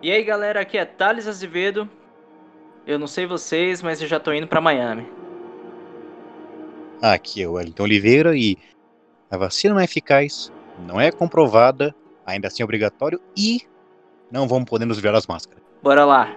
E aí galera, aqui é Thales Azevedo. Eu não sei vocês, mas eu já tô indo pra Miami. Aqui é o Wellington Oliveira e a vacina não é eficaz, não é comprovada, ainda assim é obrigatório e não vamos poder nos virar as máscaras. Bora lá.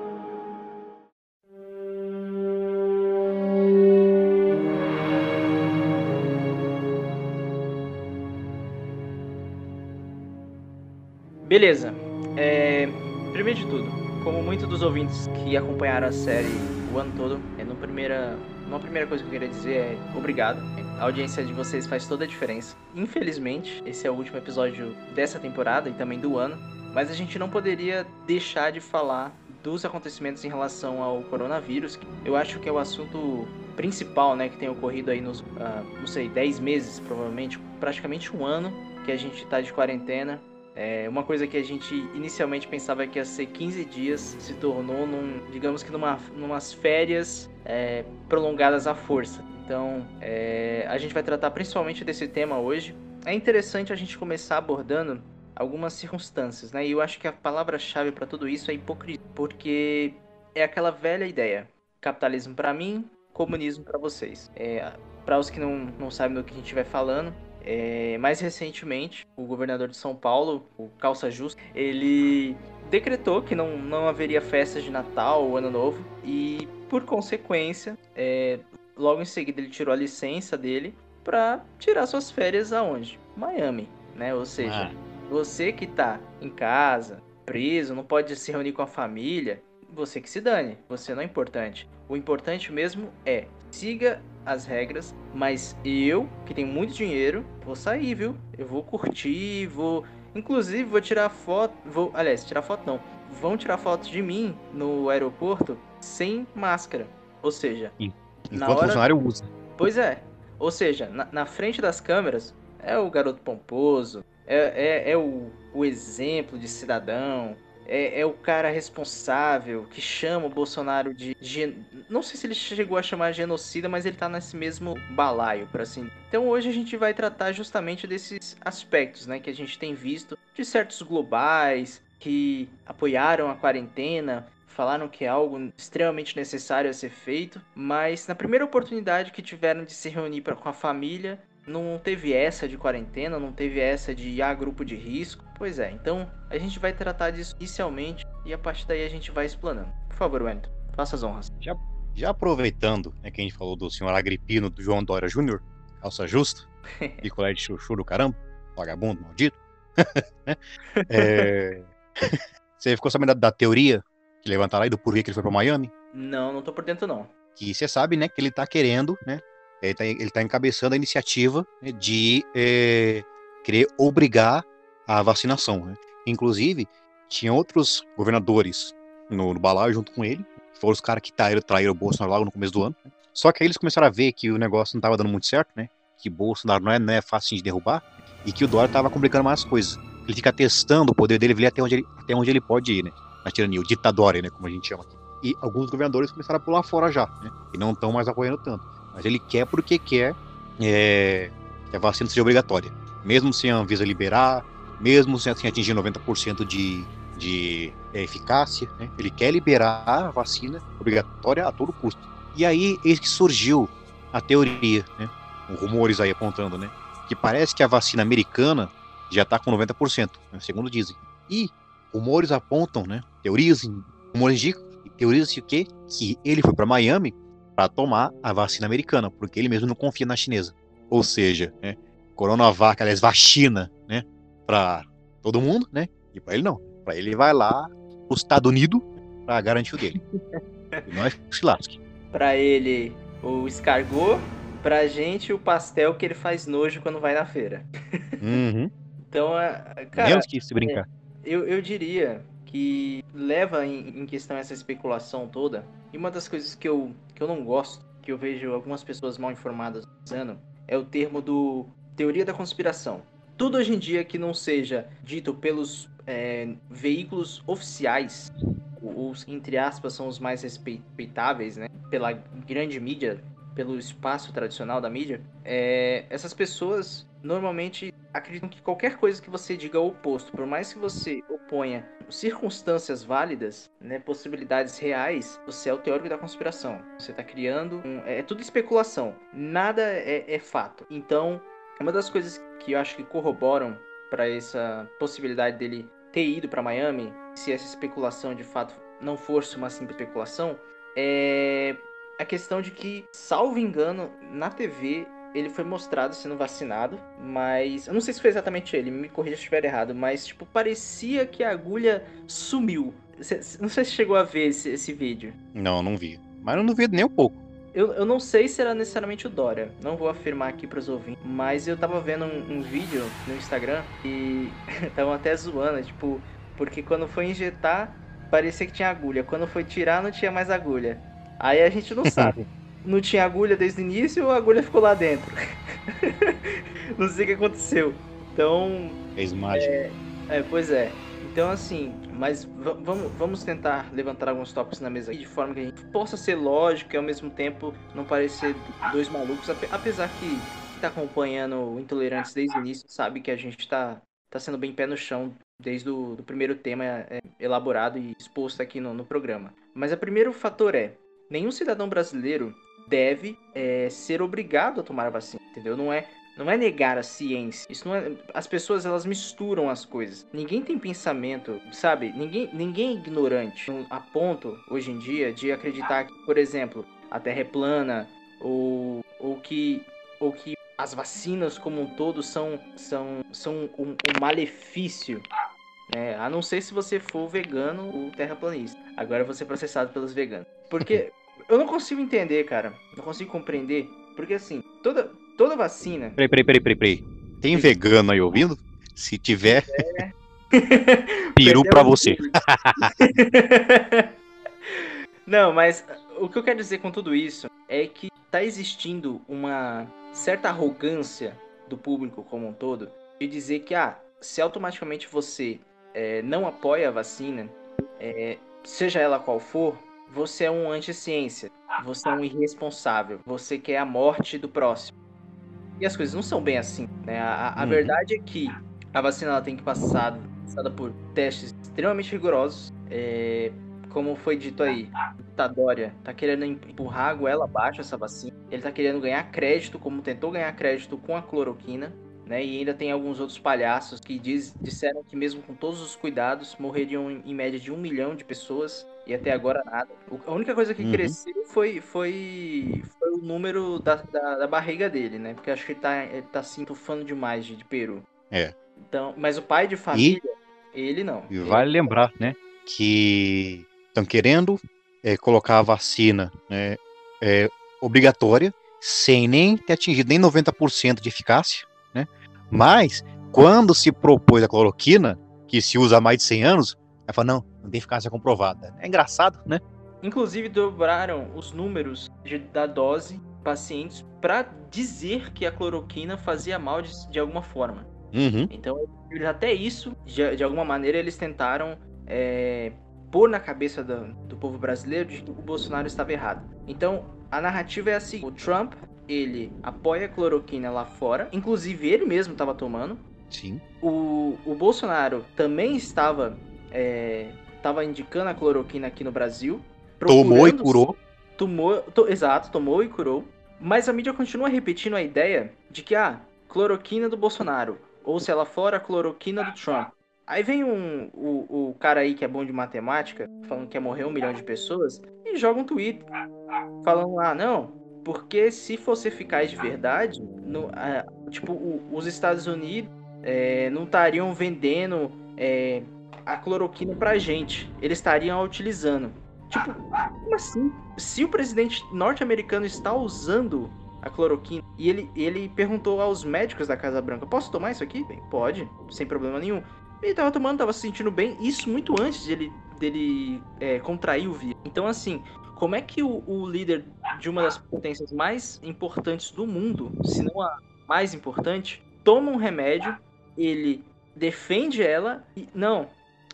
Beleza. É, primeiro de tudo, como muitos dos ouvintes que acompanharam a série o ano todo, é, no primeira, uma primeira coisa que eu queria dizer é obrigado. A audiência de vocês faz toda a diferença. Infelizmente, esse é o último episódio dessa temporada e também do ano, mas a gente não poderia deixar de falar dos acontecimentos em relação ao coronavírus. Eu acho que é o assunto principal, né, que tem ocorrido aí nos, uh, não sei, 10 meses, provavelmente, praticamente um ano que a gente está de quarentena é, uma coisa que a gente inicialmente pensava que ia ser 15 dias se tornou, num, digamos que, numa, numas férias é, prolongadas à força. Então, é, a gente vai tratar principalmente desse tema hoje. É interessante a gente começar abordando algumas circunstâncias, né? E eu acho que a palavra-chave para tudo isso é hipocrisia, porque é aquela velha ideia: capitalismo para mim, comunismo para vocês. É, para os que não, não sabem do que a gente vai falando, é, mais recentemente, o governador de São Paulo, o Calça Justa, ele decretou que não, não haveria festas de Natal ou Ano Novo e, por consequência, é, logo em seguida ele tirou a licença dele para tirar suas férias aonde? Miami, né? Ou seja, ah. você que tá em casa, preso, não pode se reunir com a família, você que se dane, você não é importante. O importante mesmo é siga as regras, mas eu, que tenho muito dinheiro, vou sair, viu? Eu vou curtir, vou. Inclusive, vou tirar foto. Vou. Aliás, tirar foto não. Vão tirar foto de mim no aeroporto sem máscara. Ou seja. Enquanto na hora... o funcionário usa. Pois é. Ou seja, na, na frente das câmeras, é o garoto pomposo, é, é, é o, o exemplo de cidadão, é, é, o cara responsável que chama o Bolsonaro de, gen... Não sei se ele chegou a chamar genocida, mas ele tá nesse mesmo balaio, por assim. Então hoje a gente vai tratar justamente desses aspectos, né, que a gente tem visto de certos globais que apoiaram a quarentena, falaram que é algo extremamente necessário a ser feito, mas na primeira oportunidade que tiveram de se reunir pra, com a família, não teve essa de quarentena, não teve essa de ah, grupo de risco. Pois é, então a gente vai tratar disso inicialmente e a partir daí a gente vai explanando. Por favor, Wellington, faça as honras. Já, já aproveitando né, que a gente falou do senhor Agripino, do João Dória Júnior, calça justa, picolé de chuchu do caramba, vagabundo, maldito. é... Você ficou sabendo da, da, teoria que levantaram aí do porquê que ele foi para Miami? Não, não tô por dentro não. Que você sabe, né, que ele tá querendo, né, ele está tá encabeçando a iniciativa né, de é, querer obrigar a vacinação. Né? Inclusive, tinha outros governadores no, no balaio junto com ele, foram os caras que traíram, traíram o Bolsonaro logo no começo do ano. Né? Só que aí eles começaram a ver que o negócio não estava dando muito certo, né? Que Bolsonaro não é, não é fácil de derrubar e que o Dória estava complicando mais as coisas. Ele fica testando o poder dele, ver até onde ele, até onde ele pode ir, né? Na tirania, o ditador, né? Como a gente chama aqui. E alguns governadores começaram a pular fora já, né? E não estão mais apoiando tanto. Mas ele quer porque quer é, que a vacina seja obrigatória. Mesmo sem a Anvisa liberar, mesmo sem assim, atingir 90% de, de é, eficácia, né? ele quer liberar a vacina obrigatória a todo custo. E aí, eis que surgiu a teoria, né? rumores aí apontando, né? Que parece que a vacina americana já está com 90%, né? segundo dizem. E rumores apontam, né? Teorias, rumores indicam, teorias o quê? Que ele foi para Miami para tomar a vacina americana, porque ele mesmo não confia na chinesa. Ou seja, né, Coronavac, aliás, vacina, né, para todo mundo, né, e para ele não. Para ele vai lá os Estados Unidos para garantir o dele. e é se lasque. Para ele o escargot, pra gente o pastel que ele faz nojo quando vai na feira. Uhum. então, é, cara, Menos que se brincar. Eu, eu diria que leva em, em questão essa especulação toda. E uma das coisas que eu, que eu não gosto, que eu vejo algumas pessoas mal informadas usando, é o termo do teoria da conspiração. Tudo hoje em dia que não seja dito pelos é, veículos oficiais, os, entre aspas, são os mais respeitáveis, né? Pela grande mídia, pelo espaço tradicional da mídia, é, essas pessoas normalmente acreditam que qualquer coisa que você diga o oposto, por mais que você oponha circunstâncias válidas, né, possibilidades reais, você é o teórico da conspiração. Você está criando. Um, é, é, tudo especulação. Nada é, é fato. Então, uma das coisas que eu acho que corroboram para essa possibilidade dele ter ido para Miami, se essa especulação de fato não fosse uma simples especulação, é a questão de que, salvo engano, na TV ele foi mostrado sendo vacinado, mas eu não sei se foi exatamente ele, me corrija se estiver errado, mas tipo parecia que a agulha sumiu. Não sei se chegou a ver esse, esse vídeo. Não, não vi. Mas eu não vi nem um pouco. Eu, eu não sei se era necessariamente o Dória, não vou afirmar aqui para os ouvintes, mas eu tava vendo um, um vídeo no Instagram e estavam até zoando, tipo, porque quando foi injetar, parecia que tinha agulha, quando foi tirar, não tinha mais agulha. Aí a gente não sabe. Não tinha agulha desde o início a agulha ficou lá dentro? não sei o que aconteceu. Então. Fez mágica. É, é, pois é. Então, assim, mas vamos, vamos tentar levantar alguns tópicos na mesa aqui de forma que a gente possa ser lógico e ao mesmo tempo não parecer dois malucos. Apesar que está acompanhando o Intolerantes desde o início sabe que a gente está tá sendo bem pé no chão desde o do primeiro tema é, elaborado e exposto aqui no, no programa. Mas o primeiro fator é: nenhum cidadão brasileiro deve é, ser obrigado a tomar a vacina, entendeu? Não é não é negar a ciência. Isso não é. As pessoas elas misturam as coisas. Ninguém tem pensamento, sabe? Ninguém, ninguém é ignorante a ponto hoje em dia de acreditar que, por exemplo, a Terra é plana ou, ou que ou que as vacinas como um todo são são são um, um malefício. Né? A não ser se você for vegano ou terraplanista. Agora você é processado pelos veganos. Porque eu não consigo entender, cara. Não consigo compreender. Porque assim, toda, toda vacina. Peraí, peraí, peraí, peraí, peraí. Tem vegano aí ouvindo? Se tiver. É... Peru pra você. não, mas o que eu quero dizer com tudo isso é que tá existindo uma certa arrogância do público como um todo de dizer que, ah, se automaticamente você é, não apoia a vacina, é, seja ela qual for, você é um anti-ciência, você é um irresponsável, você quer a morte do próximo. E as coisas não são bem assim, né? A, a uhum. verdade é que a vacina ela tem que passar passada por testes extremamente rigorosos. É, como foi dito aí, o Dória tá querendo empurrar a goela abaixo essa vacina. Ele tá querendo ganhar crédito, como tentou ganhar crédito com a cloroquina. Né? E ainda tem alguns outros palhaços que diz, disseram que mesmo com todos os cuidados morreriam em, média de um milhão de pessoas e até agora nada. A única coisa que uhum. cresceu foi, foi, foi o número da, da, da, barriga dele, né? Porque acho que ele tá, ele tá se entufando demais de, de peru. É. Então, mas o pai de família, e, ele não. E ele... vale lembrar, né? Que estão querendo é, colocar a vacina né, é, obrigatória, sem nem ter atingido nem 90% de eficácia? Mas, quando se propôs a cloroquina, que se usa há mais de 100 anos, ela fala, não, não tem eficácia comprovada. É engraçado, né? Inclusive dobraram os números de, da dose pacientes para dizer que a cloroquina fazia mal de, de alguma forma. Uhum. Então, até isso, de, de alguma maneira, eles tentaram é, pôr na cabeça do, do povo brasileiro de que o Bolsonaro estava errado. Então, a narrativa é assim: o Trump ele apoia a cloroquina lá fora, inclusive ele mesmo estava tomando. Sim. O, o Bolsonaro também estava estava é, indicando a cloroquina aqui no Brasil. Tomou e curou. Tomou, to, exato, tomou e curou. Mas a mídia continua repetindo a ideia de que, ah, cloroquina do Bolsonaro. Ou se ela for a cloroquina do Trump. Aí vem um, o, o cara aí que é bom de matemática, falando que ia morrer um milhão de pessoas, e joga um tweet falando lá, ah, não, porque se fosse eficaz de verdade, no, tipo, o, os Estados Unidos é, não estariam vendendo é, a cloroquina pra gente. Eles estariam utilizando. Tipo, como assim? Se o presidente norte-americano está usando a cloroquina e ele, ele perguntou aos médicos da Casa Branca: posso tomar isso aqui? Bem, pode, sem problema nenhum. Ele tava tomando, tava se sentindo bem, isso muito antes dele, dele é, contrair o vírus. Então, assim, como é que o, o, líder de uma das potências mais importantes do mundo, se não a mais importante, toma um remédio, ele defende ela e. Não,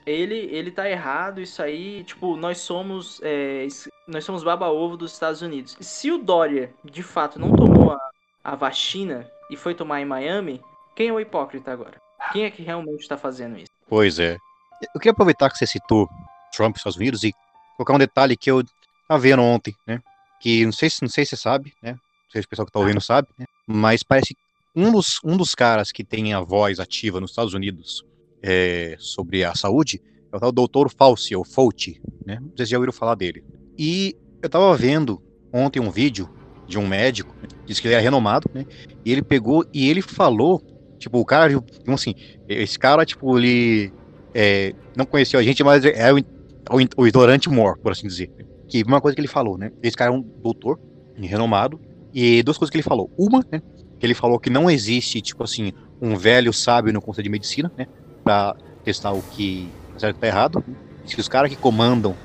ele, ele tá errado, isso aí, tipo, nós somos é, nós somos baba-ovo dos Estados Unidos. Se o Dória, de fato, não tomou a, a vacina e foi tomar em Miami, Quem é o hipócrita agora? Quem é que realmente está fazendo isso? Pois é. Eu queria aproveitar que você citou Trump e Estados Unidos e colocar um detalhe que eu estava vendo ontem, né? Que não sei, não sei se você sabe, né? Não sei se o pessoal que está ouvindo sabe, né? Mas parece que um dos, um dos caras que tem a voz ativa nos Estados Unidos é, sobre a saúde é o tal doutor Fauci, ou Fauci, né? Vocês já ouviram falar dele. E eu estava vendo ontem um vídeo de um médico, né? disse que ele é renomado, né? E ele pegou e ele falou, tipo, o cara, tipo assim, esse cara, tipo, ele é, não conheceu a gente, mas é o, o, o ignorante mor, por assim dizer. Que uma coisa que ele falou, né? Esse cara é um doutor renomado, e duas coisas que ele falou. Uma, né? Que ele falou que não existe, tipo assim, um velho sábio no conselho de medicina, né? Pra testar o que tá certo e tá errado. Se os caras que comandam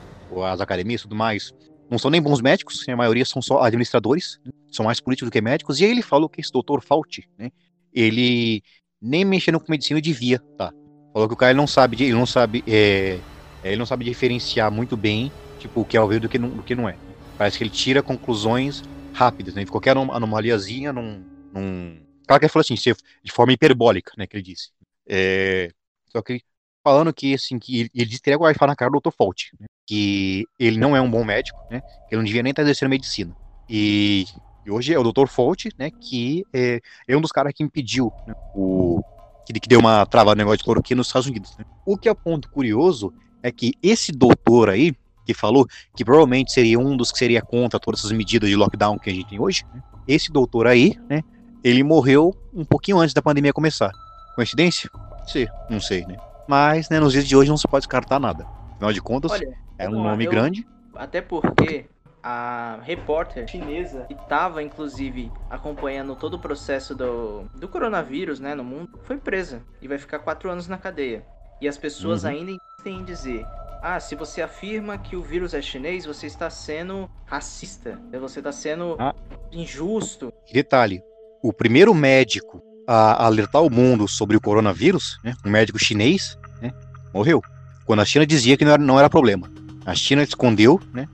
as academias e tudo mais não são nem bons médicos, a maioria são só administradores, né? são mais políticos do que médicos. E aí ele falou que esse doutor Fauci, né? Ele nem mexendo com medicina devia, tá? Falou que o cara não sabe, ele não sabe, é, ele não sabe diferenciar muito bem, tipo, o que é ouvido do que não, do que não é. Parece que ele tira conclusões rápidas, né? Qualquer anomaliazinha num, num... Claro que ele falou assim, de forma hiperbólica, né, que ele disse. É... Só que falando que, assim, que ele, ele disse que ele ia falar na cara do Dr. Fault, né? que ele não é um bom médico, né? Que ele não devia nem estar exercendo medicina. E, e hoje é o Dr. Fault, né? Que é, é um dos caras que impediu né, o que, que deu uma travada no negócio de cloroquina nos Estados Unidos. Né? O que é ponto curioso é que esse doutor aí, que falou que provavelmente seria um dos que seria contra todas essas medidas de lockdown que a gente tem hoje, né? esse doutor aí, né? Ele morreu um pouquinho antes da pandemia começar. Coincidência? Ser, não sei, né? Mas, né, nos dias de hoje não se pode descartar nada. Afinal de contas, Olha, é um nome eu, grande. Até porque a repórter chinesa que estava inclusive acompanhando todo o processo do, do coronavírus né, no mundo foi presa e vai ficar quatro anos na cadeia. E as pessoas uhum. ainda insistem em dizer: ah, se você afirma que o vírus é chinês, você está sendo racista, você está sendo ah. injusto. Detalhe: o primeiro médico a alertar o mundo sobre o coronavírus, né, um médico chinês, né, morreu. Quando a China dizia que não era, não era problema. A China escondeu, né,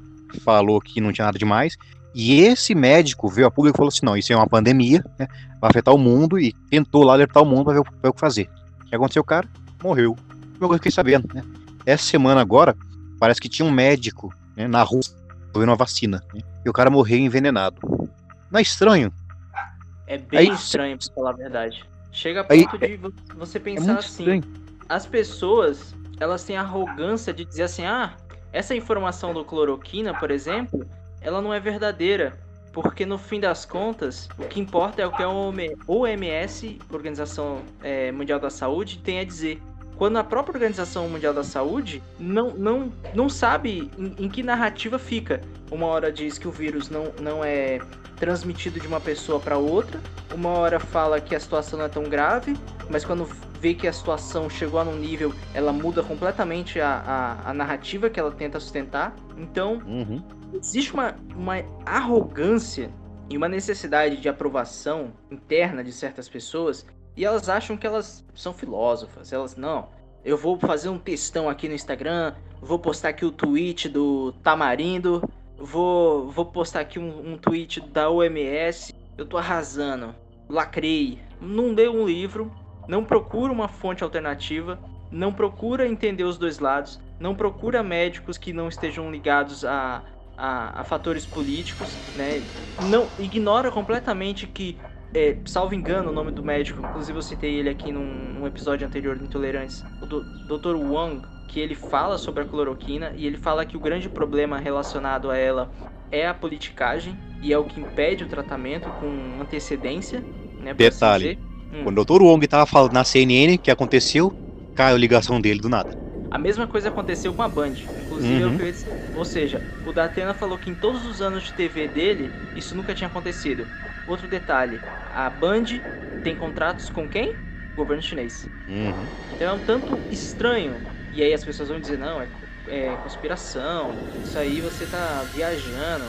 falou que não tinha nada demais. E esse médico veio a público e falou assim: não, isso é uma pandemia, né, vai afetar o mundo, e tentou lá alertar o mundo para ver, ver, o que fazer. O que aconteceu, cara? Morreu. Eu fiquei sabendo, né? Essa semana agora, parece que tinha um médico né, na rua fazendo uma vacina, né, e o cara morreu envenenado. Não é estranho? É bem Aí, estranho, pra falar a verdade. Chega a ponto Aí, de você é pensar é assim: estranho. as pessoas elas têm a arrogância de dizer assim, ah, essa informação do cloroquina, por exemplo, ela não é verdadeira, porque no fim das contas, o que importa é o que a OMS, Organização é, Mundial da Saúde, tem a dizer. Quando a própria Organização Mundial da Saúde não, não, não sabe em, em que narrativa fica. Uma hora diz que o vírus não, não é transmitido de uma pessoa para outra, uma hora fala que a situação não é tão grave, mas quando vê que a situação chegou a um nível, ela muda completamente a, a, a narrativa que ela tenta sustentar. Então, uhum. existe uma, uma arrogância e uma necessidade de aprovação interna de certas pessoas e elas acham que elas são filósofas. Elas, não, eu vou fazer um textão aqui no Instagram, vou postar aqui o tweet do Tamarindo, vou, vou postar aqui um, um tweet da OMS, eu tô arrasando, lacrei. Não deu um livro, não procura uma fonte alternativa, não procura entender os dois lados, não procura médicos que não estejam ligados a, a, a fatores políticos, né? Não ignora completamente que, é, salvo engano, o nome do médico, inclusive eu citei ele aqui num, num episódio anterior de Intolerantes, o do, Dr. Wang, que ele fala sobre a cloroquina e ele fala que o grande problema relacionado a ela é a politicagem e é o que impede o tratamento com antecedência, né? Detalhe. Hum. Quando o Dr. Wong tava falando na CNN que aconteceu, caiu a ligação dele do nada. A mesma coisa aconteceu com a Band. Inclusive, uhum. eu, ou seja, o Datena falou que em todos os anos de TV dele, isso nunca tinha acontecido. Outro detalhe, a Band tem contratos com quem? O governo chinês. Uhum. Então é um tanto estranho. E aí as pessoas vão dizer, não, é, é conspiração, isso aí você tá viajando,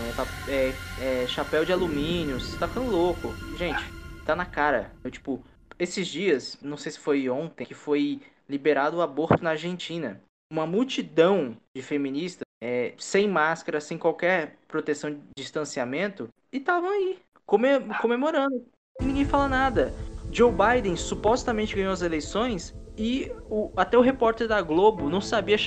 é, é, é chapéu de alumínio, você tá ficando louco. Gente, tá na cara. Eu, tipo, esses dias, não sei se foi ontem, que foi liberado o aborto na Argentina. Uma multidão de feministas, é, sem máscara, sem qualquer proteção de distanciamento, e estavam aí, comemorando. E ninguém fala nada. Joe Biden supostamente ganhou as eleições e o, até o repórter da Globo não sabia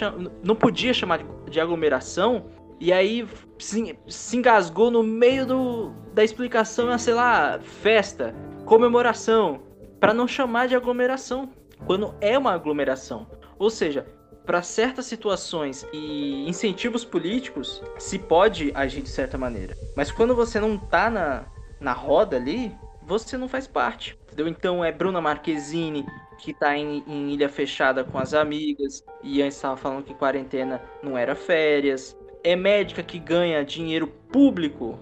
não podia chamar de, aglomeração e aí se, se, engasgou no meio do, da explicação, sei lá, festa, comemoração, para não chamar de aglomeração, quando é uma aglomeração. Ou seja, para certas situações e incentivos políticos, se pode agir de certa maneira. Mas quando você não tá na, na roda ali, você não faz parte. Entendeu? Então é Bruna Marquezine, que tá em, em ilha fechada com as amigas, e antes estava falando que quarentena não era férias. É médica que ganha dinheiro público,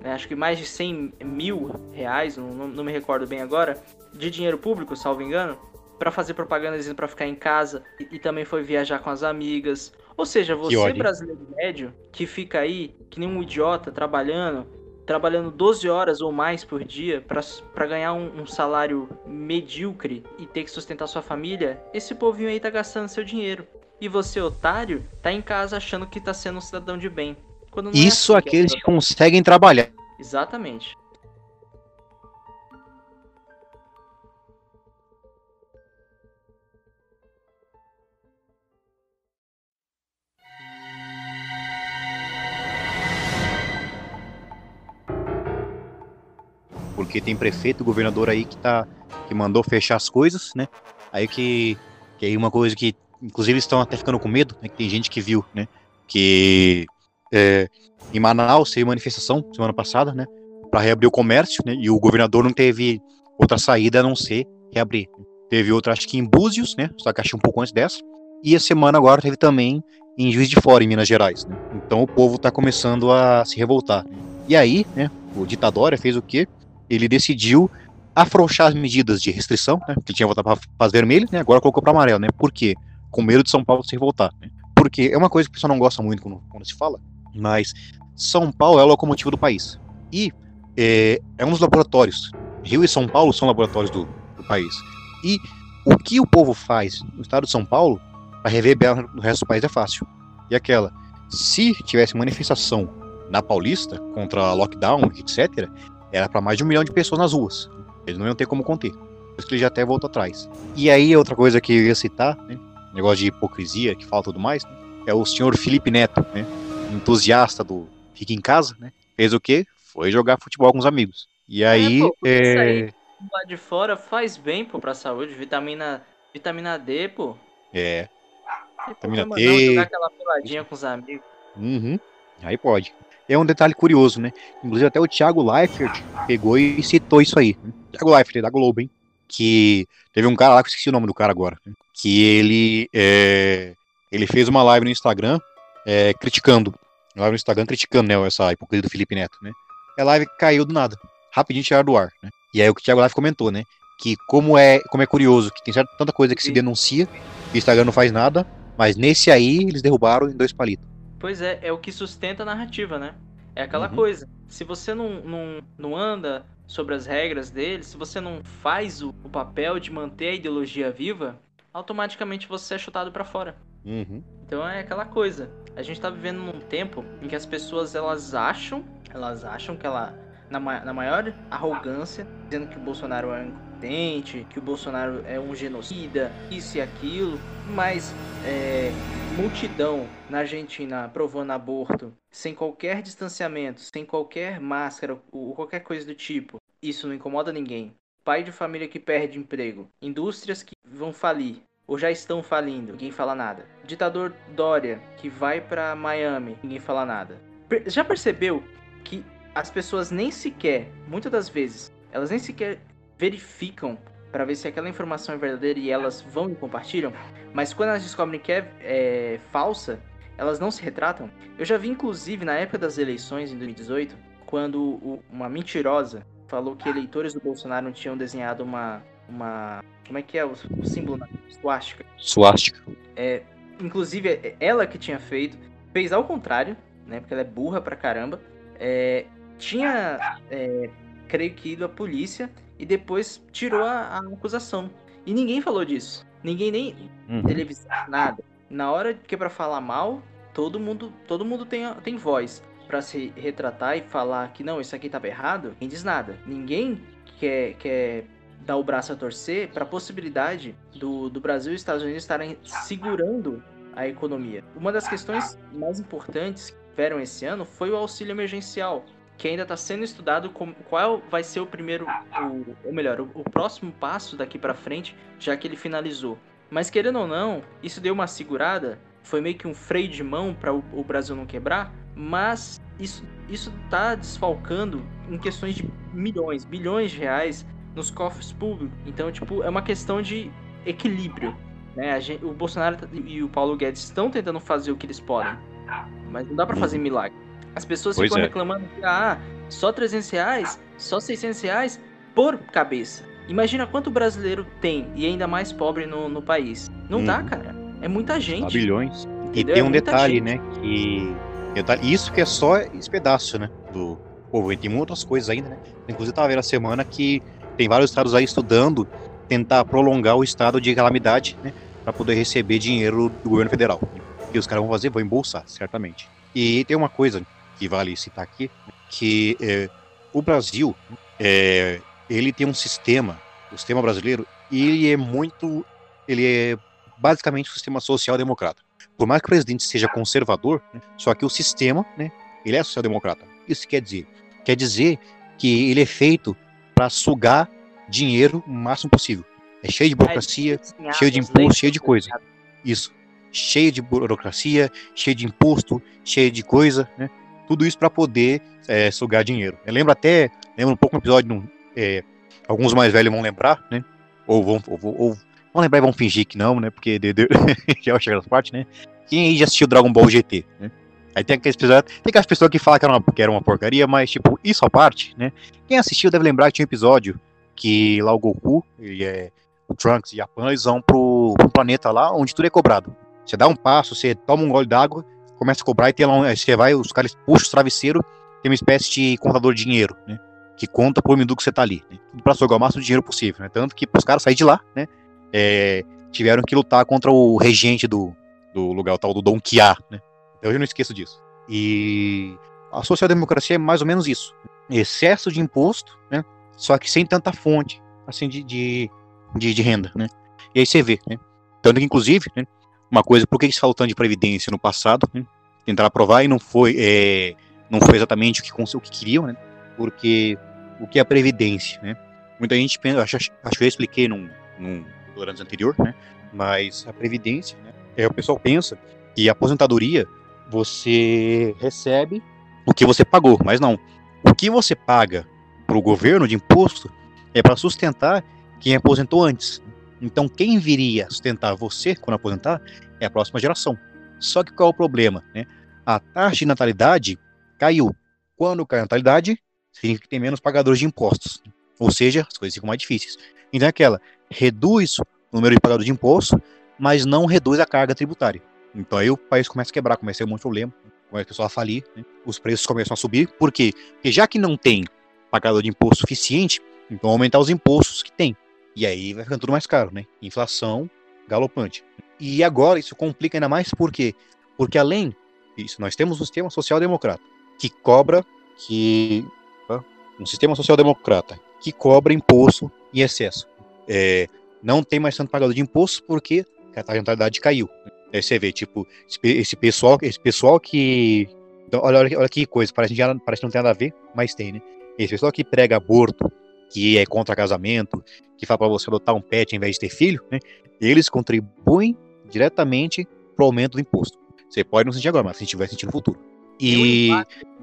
né, acho que mais de 100 mil reais, não, não me recordo bem agora, de dinheiro público, salvo engano, para fazer propaganda dizendo para ficar em casa e, e, também foi viajar com as amigas. Ou seja, você brasileiro médio que fica aí que nem um idiota trabalhando, trabalhando 12 horas ou mais por dia para ganhar um, um, salário medíocre e ter que sustentar sua família, esse povinho aí tá gastando seu dinheiro. E você, otário, tá em casa achando que tá sendo um cidadão de bem. Isso é assim aqueles que, é que conseguem trabalhar. Exatamente. Porque tem prefeito, governador aí que tá que mandou fechar as coisas, né? Aí que que aí uma coisa que inclusive estão até ficando com medo, né? Que tem gente que viu, né? Que é, em Manaus teve manifestação semana passada, né? Para reabrir o comércio, né? E o governador não teve outra saída a não ser reabrir. Teve outra, acho que em Búzios, né? Só que achei um pouco antes dessa. E a semana agora teve também em Juiz de Fora, em Minas Gerais. Né? Então o povo está começando a se revoltar. E aí, né? O ditadória fez o quê? Ele decidiu afrouxar as medidas de restrição, né, que tinha voltado para fase vermelha, né, agora colocou para amarelo, né, por quê? Com medo de São Paulo se revoltar, né, porque é uma coisa que o pessoal não gosta muito quando, quando se fala, mas São Paulo é a locomotiva do país, e é, é um dos laboratórios, Rio e São Paulo são laboratórios do, do país, e o que o povo faz no estado de São Paulo para reverberar no resto do país é fácil, e aquela, se tivesse manifestação na Paulista contra lockdown, etc., era para mais de um milhão de pessoas nas ruas. Eles não iam ter como conter. Por isso que ele já até voltou atrás. E aí, outra coisa que eu ia citar, né, negócio de hipocrisia que fala tudo mais, né, é o senhor Felipe Neto, né, entusiasta do Fica em Casa, né, fez o quê? Foi jogar futebol com os amigos. E aí. É, pô, é... lá de fora faz bem, pô, pra saúde. Vitamina, vitamina D, pô. É. Vitamina D. jogar aquela peladinha com os amigos. Uhum. Aí pode é um detalhe curioso, né? Inclusive até o Thiago Leifert pegou e citou isso aí. Né? Thiago Leifert, da Globo, hein? Que teve um cara lá, que esqueci o nome do cara agora, né? que ele, é, ele fez uma live no Instagram é, criticando, uma live no Instagram criticando, né, essa hipocrisia do Felipe Neto, né? E a live caiu do nada, rapidinho tiraram do ar, né? E aí o que o Thiago Leifert comentou, né? Que como é, como é curioso, que tem certa, tanta coisa que se denuncia, e o Instagram não faz nada, mas nesse aí eles derrubaram em dois palitos. Pois é, é o que sustenta a narrativa, né? É aquela uhum. coisa. Se você não, não, não anda sobre as regras dele, se você não faz o, o papel de manter a ideologia viva, automaticamente você é chutado para fora. Uhum. Então é aquela coisa. A gente tá vivendo num tempo em que as pessoas elas acham, elas acham que ela na, na maior arrogância, dizendo que o Bolsonaro é que o Bolsonaro é um genocida, isso e aquilo, mas é, multidão na Argentina aprovando aborto sem qualquer distanciamento, sem qualquer máscara ou qualquer coisa do tipo, isso não incomoda ninguém. Pai de família que perde emprego, indústrias que vão falir ou já estão falindo, ninguém fala nada. Ditador Dória que vai para Miami, ninguém fala nada. Já percebeu que as pessoas nem sequer, muitas das vezes, elas nem sequer verificam para ver se aquela informação é verdadeira e elas vão e compartilham, mas quando elas descobrem que é, é falsa, elas não se retratam. Eu já vi, inclusive, na época das eleições em 2018, quando o, uma mentirosa falou que eleitores do Bolsonaro tinham desenhado uma. uma como é que é o, o símbolo na suástica? Suástica. É, inclusive, é ela que tinha feito, fez ao contrário, né? Porque ela é burra pra caramba. É, tinha, é, creio que, ido à polícia e depois tirou a, a acusação. E ninguém falou disso. Ninguém nem uhum. televisou nada. Na hora que é para falar mal, todo mundo, todo mundo tem, tem voz para se retratar e falar que não, isso aqui tava errado. Ninguém diz nada. Ninguém quer, quer dar o braço a torcer para a possibilidade do, do Brasil e Estados Unidos estarem segurando a economia. Uma das questões mais importantes que tiveram esse ano foi o auxílio emergencial, que ainda está sendo estudado como, qual vai ser o primeiro, o, ou melhor, o, o próximo passo daqui para frente, já que ele finalizou. Mas querendo ou não, isso deu uma segurada, foi meio que um freio de mão para o, o, Brasil não quebrar, mas isso isso tá desfalcando em questões de milhões, bilhões de reais nos cofres públicos. Então, tipo, é uma questão de equilíbrio. Né? Gente, o Bolsonaro e o Paulo Guedes estão tentando fazer o que eles podem, mas não dá para fazer milagre. As pessoas pois ficam é. reclamando que, ah, só 300 reais, só 600 reais por cabeça. Imagina quanto brasileiro tem e ainda mais pobre no, no país. Não hum. dá, uhum. cara. É muita gente. bilhões. Entendeu? E tem um é detalhe, gente. né? Que isso que é só esse pedaço, né? Do povo. E tem muitas coisas ainda, né? Inclusive, tava vendo a semana que tem vários estados aí estudando tentar prolongar o estado de calamidade, né? Para poder receber dinheiro do governo federal. E os caras vão fazer, vão embolsar, certamente. E tem uma coisa que vale citar aqui, que é, o Brasil, é, ele tem um sistema, o sistema brasileiro, ele é muito, ele é basicamente um sistema social-democrata. Por mais que o presidente seja conservador, né, só que o sistema, né, ele é social-democrata. Isso quer dizer? Quer dizer que ele é feito para sugar dinheiro o máximo possível. É cheio de burocracia, é, cheio de imposto, cheio de coisa. Isso. Cheio de burocracia, cheio de imposto, cheio de coisa, né? Tudo isso para poder é, sugar dinheiro. Eu lembro até, lembro um pouco no episódio, é, alguns mais velhos vão lembrar, né? Ou vão, ou, ou vão lembrar e vão fingir que não, né? Porque de, de, já chega nessa parte, né? Quem aí já assistiu Dragon Ball GT, né? Aí tem aqueles episódios, tem aquelas pessoas que falam que era, uma, que era uma porcaria, mas, tipo, isso à parte, né? Quem assistiu deve lembrar que tinha um episódio que lá o Goku, ele é o Trunks e a Pan, eles vão pro, pro planeta lá onde tudo é cobrado. Você dá um passo, você toma um gole d'água, começa a cobrar e tem lá um, você vai, os caras puxam o travesseiro, tem uma espécie de contador de dinheiro, né? Que conta por minuto que você tá ali. Né? Tudo pra sugar o máximo de dinheiro possível, né? Tanto que os caras saírem de lá, né? É, tiveram que lutar contra o regente do, do lugar, o tal do Dom Quia, né? Então eu não esqueço disso. E a social-democracia é mais ou menos isso. Excesso de imposto, né? Só que sem tanta fonte, assim, de, de, de, de renda, né? E aí você vê, né? Tanto que, inclusive, né? Uma coisa, por que se falou tanto de previdência no passado? Né? Tentaram aprovar e não foi, é, não foi exatamente o que, o que queriam, né? Porque o que é a previdência, né? Muita gente pensa, acho, acho que eu expliquei num, num durante anterior, né? Mas a previdência, né? É, o pessoal pensa que a aposentadoria você recebe o que você pagou, mas não. O que você paga para o governo de imposto é para sustentar quem aposentou antes. Então, quem viria sustentar você quando aposentar é a próxima geração. Só que qual é o problema? Né? A taxa de natalidade caiu. Quando cai a natalidade, significa que tem menos pagadores de impostos. Ou seja, as coisas ficam mais difíceis. Então, é aquela reduz o número de pagadores de imposto, mas não reduz a carga tributária. Então aí o país começa a quebrar, começa a ter um monte de problema, começa a pessoa a falir, né? os preços começam a subir. Por quê? Porque já que não tem pagador de imposto suficiente, então aumentar os impostos que tem. E aí vai ficando tudo mais caro, né? Inflação galopante. E agora isso complica ainda mais por quê? Porque além disso, nós temos um sistema social-democrata que cobra que um sistema social-democrata que cobra imposto em excesso. É, não tem mais tanto pagador de imposto porque a rentabilidade caiu. Aí você vê, tipo, esse pessoal, esse pessoal que. Então, olha, olha, olha que coisa, parece, parece que não tem nada a ver, mas tem, né? Esse pessoal que prega aborto, que é contra casamento, que fala para você adotar um pet em vez de ter filho, né? Eles contribuem diretamente pro aumento do imposto. Você pode não sentir agora, mas se tiver sentir no futuro. E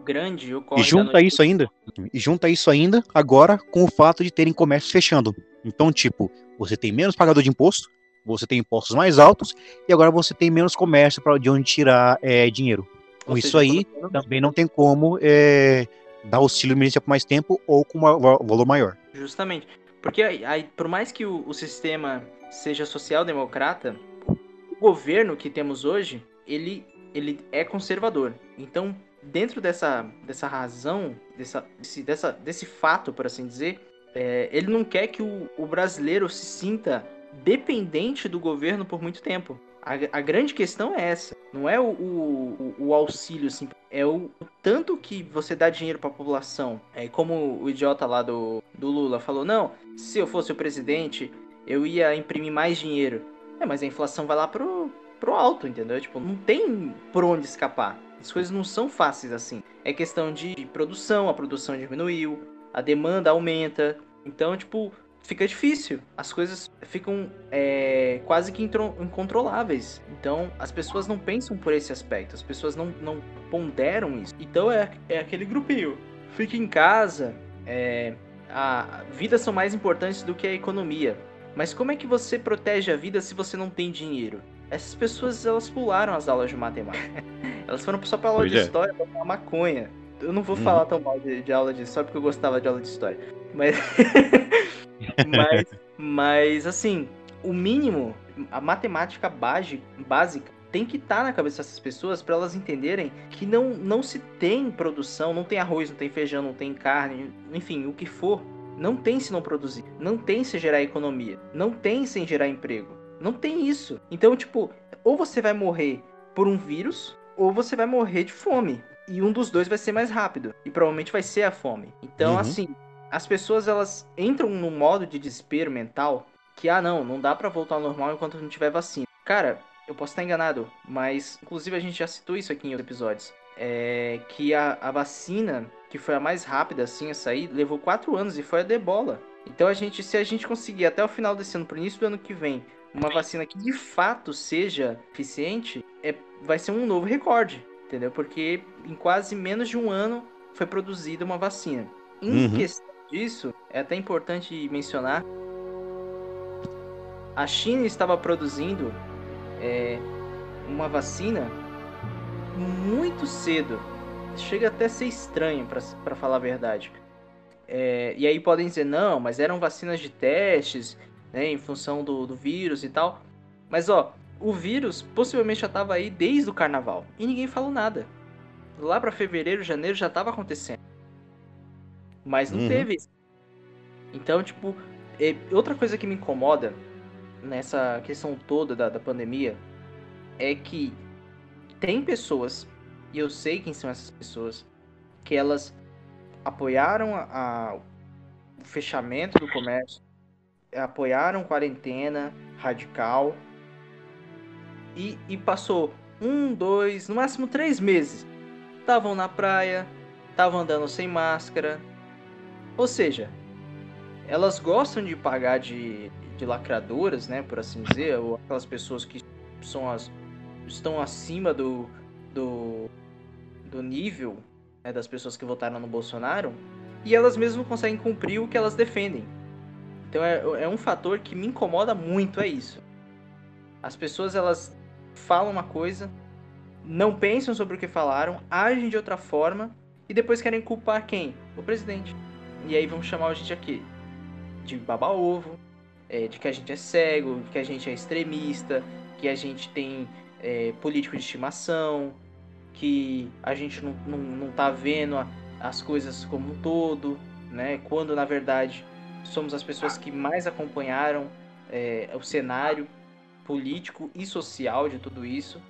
grande e junta isso ainda, e junta isso ainda agora com o fato de terem comércios fechando. Então, tipo, você tem menos pagador de imposto, você tem impostos mais altos e agora você tem menos comércio para de onde tirar é, dinheiro. Com isso aí, também não tem como é, dar auxílio emergencial por mais tempo ou com um valor maior. Justamente. Porque aí, por mais que o, o sistema seja social-democrata, o governo que temos hoje, ele, ele é conservador. Então, dentro dessa, dessa razão, dessa, desse, dessa, desse fato, por assim dizer, é, ele não quer que o, o brasileiro se sinta dependente do governo por muito tempo. A, a grande questão é essa. Não é o, o, o auxílio, assim, é o, o, tanto que você dá dinheiro para a população. É como o idiota lá do, do Lula falou: não, se eu fosse o presidente, eu ia imprimir mais dinheiro. É, mas a inflação vai lá pro, pro alto, entendeu? Tipo, não tem por onde escapar. As coisas não são fáceis assim. É questão de produção, a produção diminuiu, a demanda aumenta. Então, tipo, fica difícil. As coisas ficam é, quase que incontroláveis. Então, as pessoas não pensam por esse aspecto. As pessoas não, não ponderam isso. Então, é, é aquele grupinho. Fica em casa. É, a vidas são mais importantes do que a economia. Mas como é que você protege a vida se você não tem dinheiro? Essas pessoas, elas pularam as aulas de matemática. elas foram só pra aula pois de é. história pra uma maconha. Eu não vou uhum. falar tão mal de, de aula de história porque eu gostava de aula de história. Mas mas, mas, assim, o mínimo, a matemática base, básica, tem que estar tá na cabeça dessas pessoas para elas entenderem que não, não se tem produção, não tem arroz, não tem feijão, não tem carne, enfim, o que for. Não tem se não produzir. Não tem se gerar economia. Não tem sem gerar emprego. Não tem isso. Então, tipo, ou você vai morrer por um vírus, ou você vai morrer de fome. E um dos dois vai ser mais rápido. E provavelmente vai ser a fome. Então, uhum. assim, as pessoas elas entram num modo de desespero mental que, ah, não, não dá para voltar ao normal enquanto não tiver vacina. Cara, eu posso estar enganado, mas inclusive a gente já citou isso aqui em outros episódios. É que a, a vacina, que foi a mais rápida assim a sair, levou quatro anos e foi a debola. Então a gente, se a gente conseguir até o final desse ano, pro início do ano que vem, uma vacina que de fato seja eficiente, é, vai ser um novo recorde, entendeu? Porque em quase menos de um ano foi produzida uma vacina. Em uhum. questão disso, é até importante mencionar, a China estava produzindo é, uma vacina muito cedo. Chega até a ser estranho, para falar a verdade. É, e aí podem dizer, não, mas eram vacinas de testes, né, em função do, do vírus e tal. Mas ó, o vírus possivelmente já estava aí desde o carnaval e ninguém falou nada. Lá para fevereiro, janeiro já estava acontecendo. Mas não uhum. teve. Então, tipo, é, outra coisa que me incomoda nessa questão toda da, da pandemia é que tem pessoas, e eu sei quem são essas pessoas, que elas apoiaram a, a, o fechamento do comércio, apoiaram quarentena radical e, e passou um, dois, no máximo três meses. Estavam na praia, estavam andando sem máscara, ou seja, elas gostam de pagar de, de lacradoras, né, por assim dizer, ou aquelas pessoas que são as, estão acima do, do, do nível né, das pessoas que votaram no Bolsonaro, e elas mesmo conseguem cumprir o que elas defendem. Então é, é um fator que me incomoda muito, é isso. As pessoas elas falam uma coisa, não pensam sobre o que falaram, agem de outra forma e depois querem culpar quem? O presidente. E aí vamos chamar a gente aqui de baba-ovo, é, de que a gente é cego, que a gente é extremista, que a gente tem é, político de estimação, que a gente não, não, não tá vendo a, as coisas como um todo, né? Quando na verdade somos as pessoas que mais acompanharam é, o cenário político e social de tudo isso.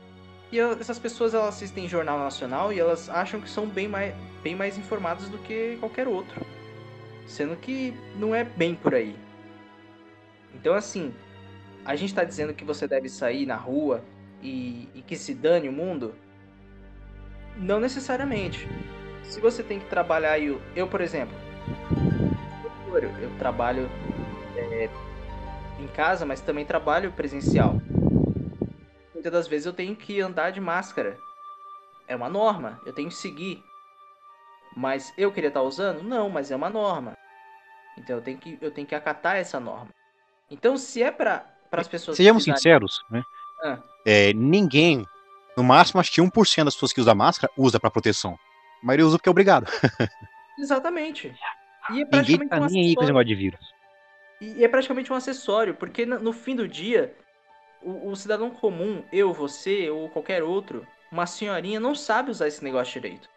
E essas pessoas elas assistem Jornal Nacional e elas acham que são bem mais, bem mais informadas do que qualquer outro. Sendo que não é bem por aí. Então, assim, a gente está dizendo que você deve sair na rua e, e, que se dane o mundo? Não necessariamente. Se você tem que trabalhar, eu, eu por exemplo, eu trabalho é, em casa, mas também trabalho presencial. Muitas das vezes eu tenho que andar de máscara. É uma norma, eu tenho que seguir. Mas eu queria estar usando? Não, mas é uma norma. Então eu tenho que, eu tenho que acatar essa norma. Então, se é para as pessoas. Sejamos sinceros, né? Ah. É, ninguém, no máximo, acho que 1% das pessoas que usam máscara usa para proteção. A maioria usa porque é obrigado. Exatamente. E é ninguém tá nem aí com esse negócio de vírus. E é praticamente um acessório, porque no fim do dia, o, o cidadão comum, eu, você ou qualquer outro, uma senhorinha não sabe usar esse negócio direito.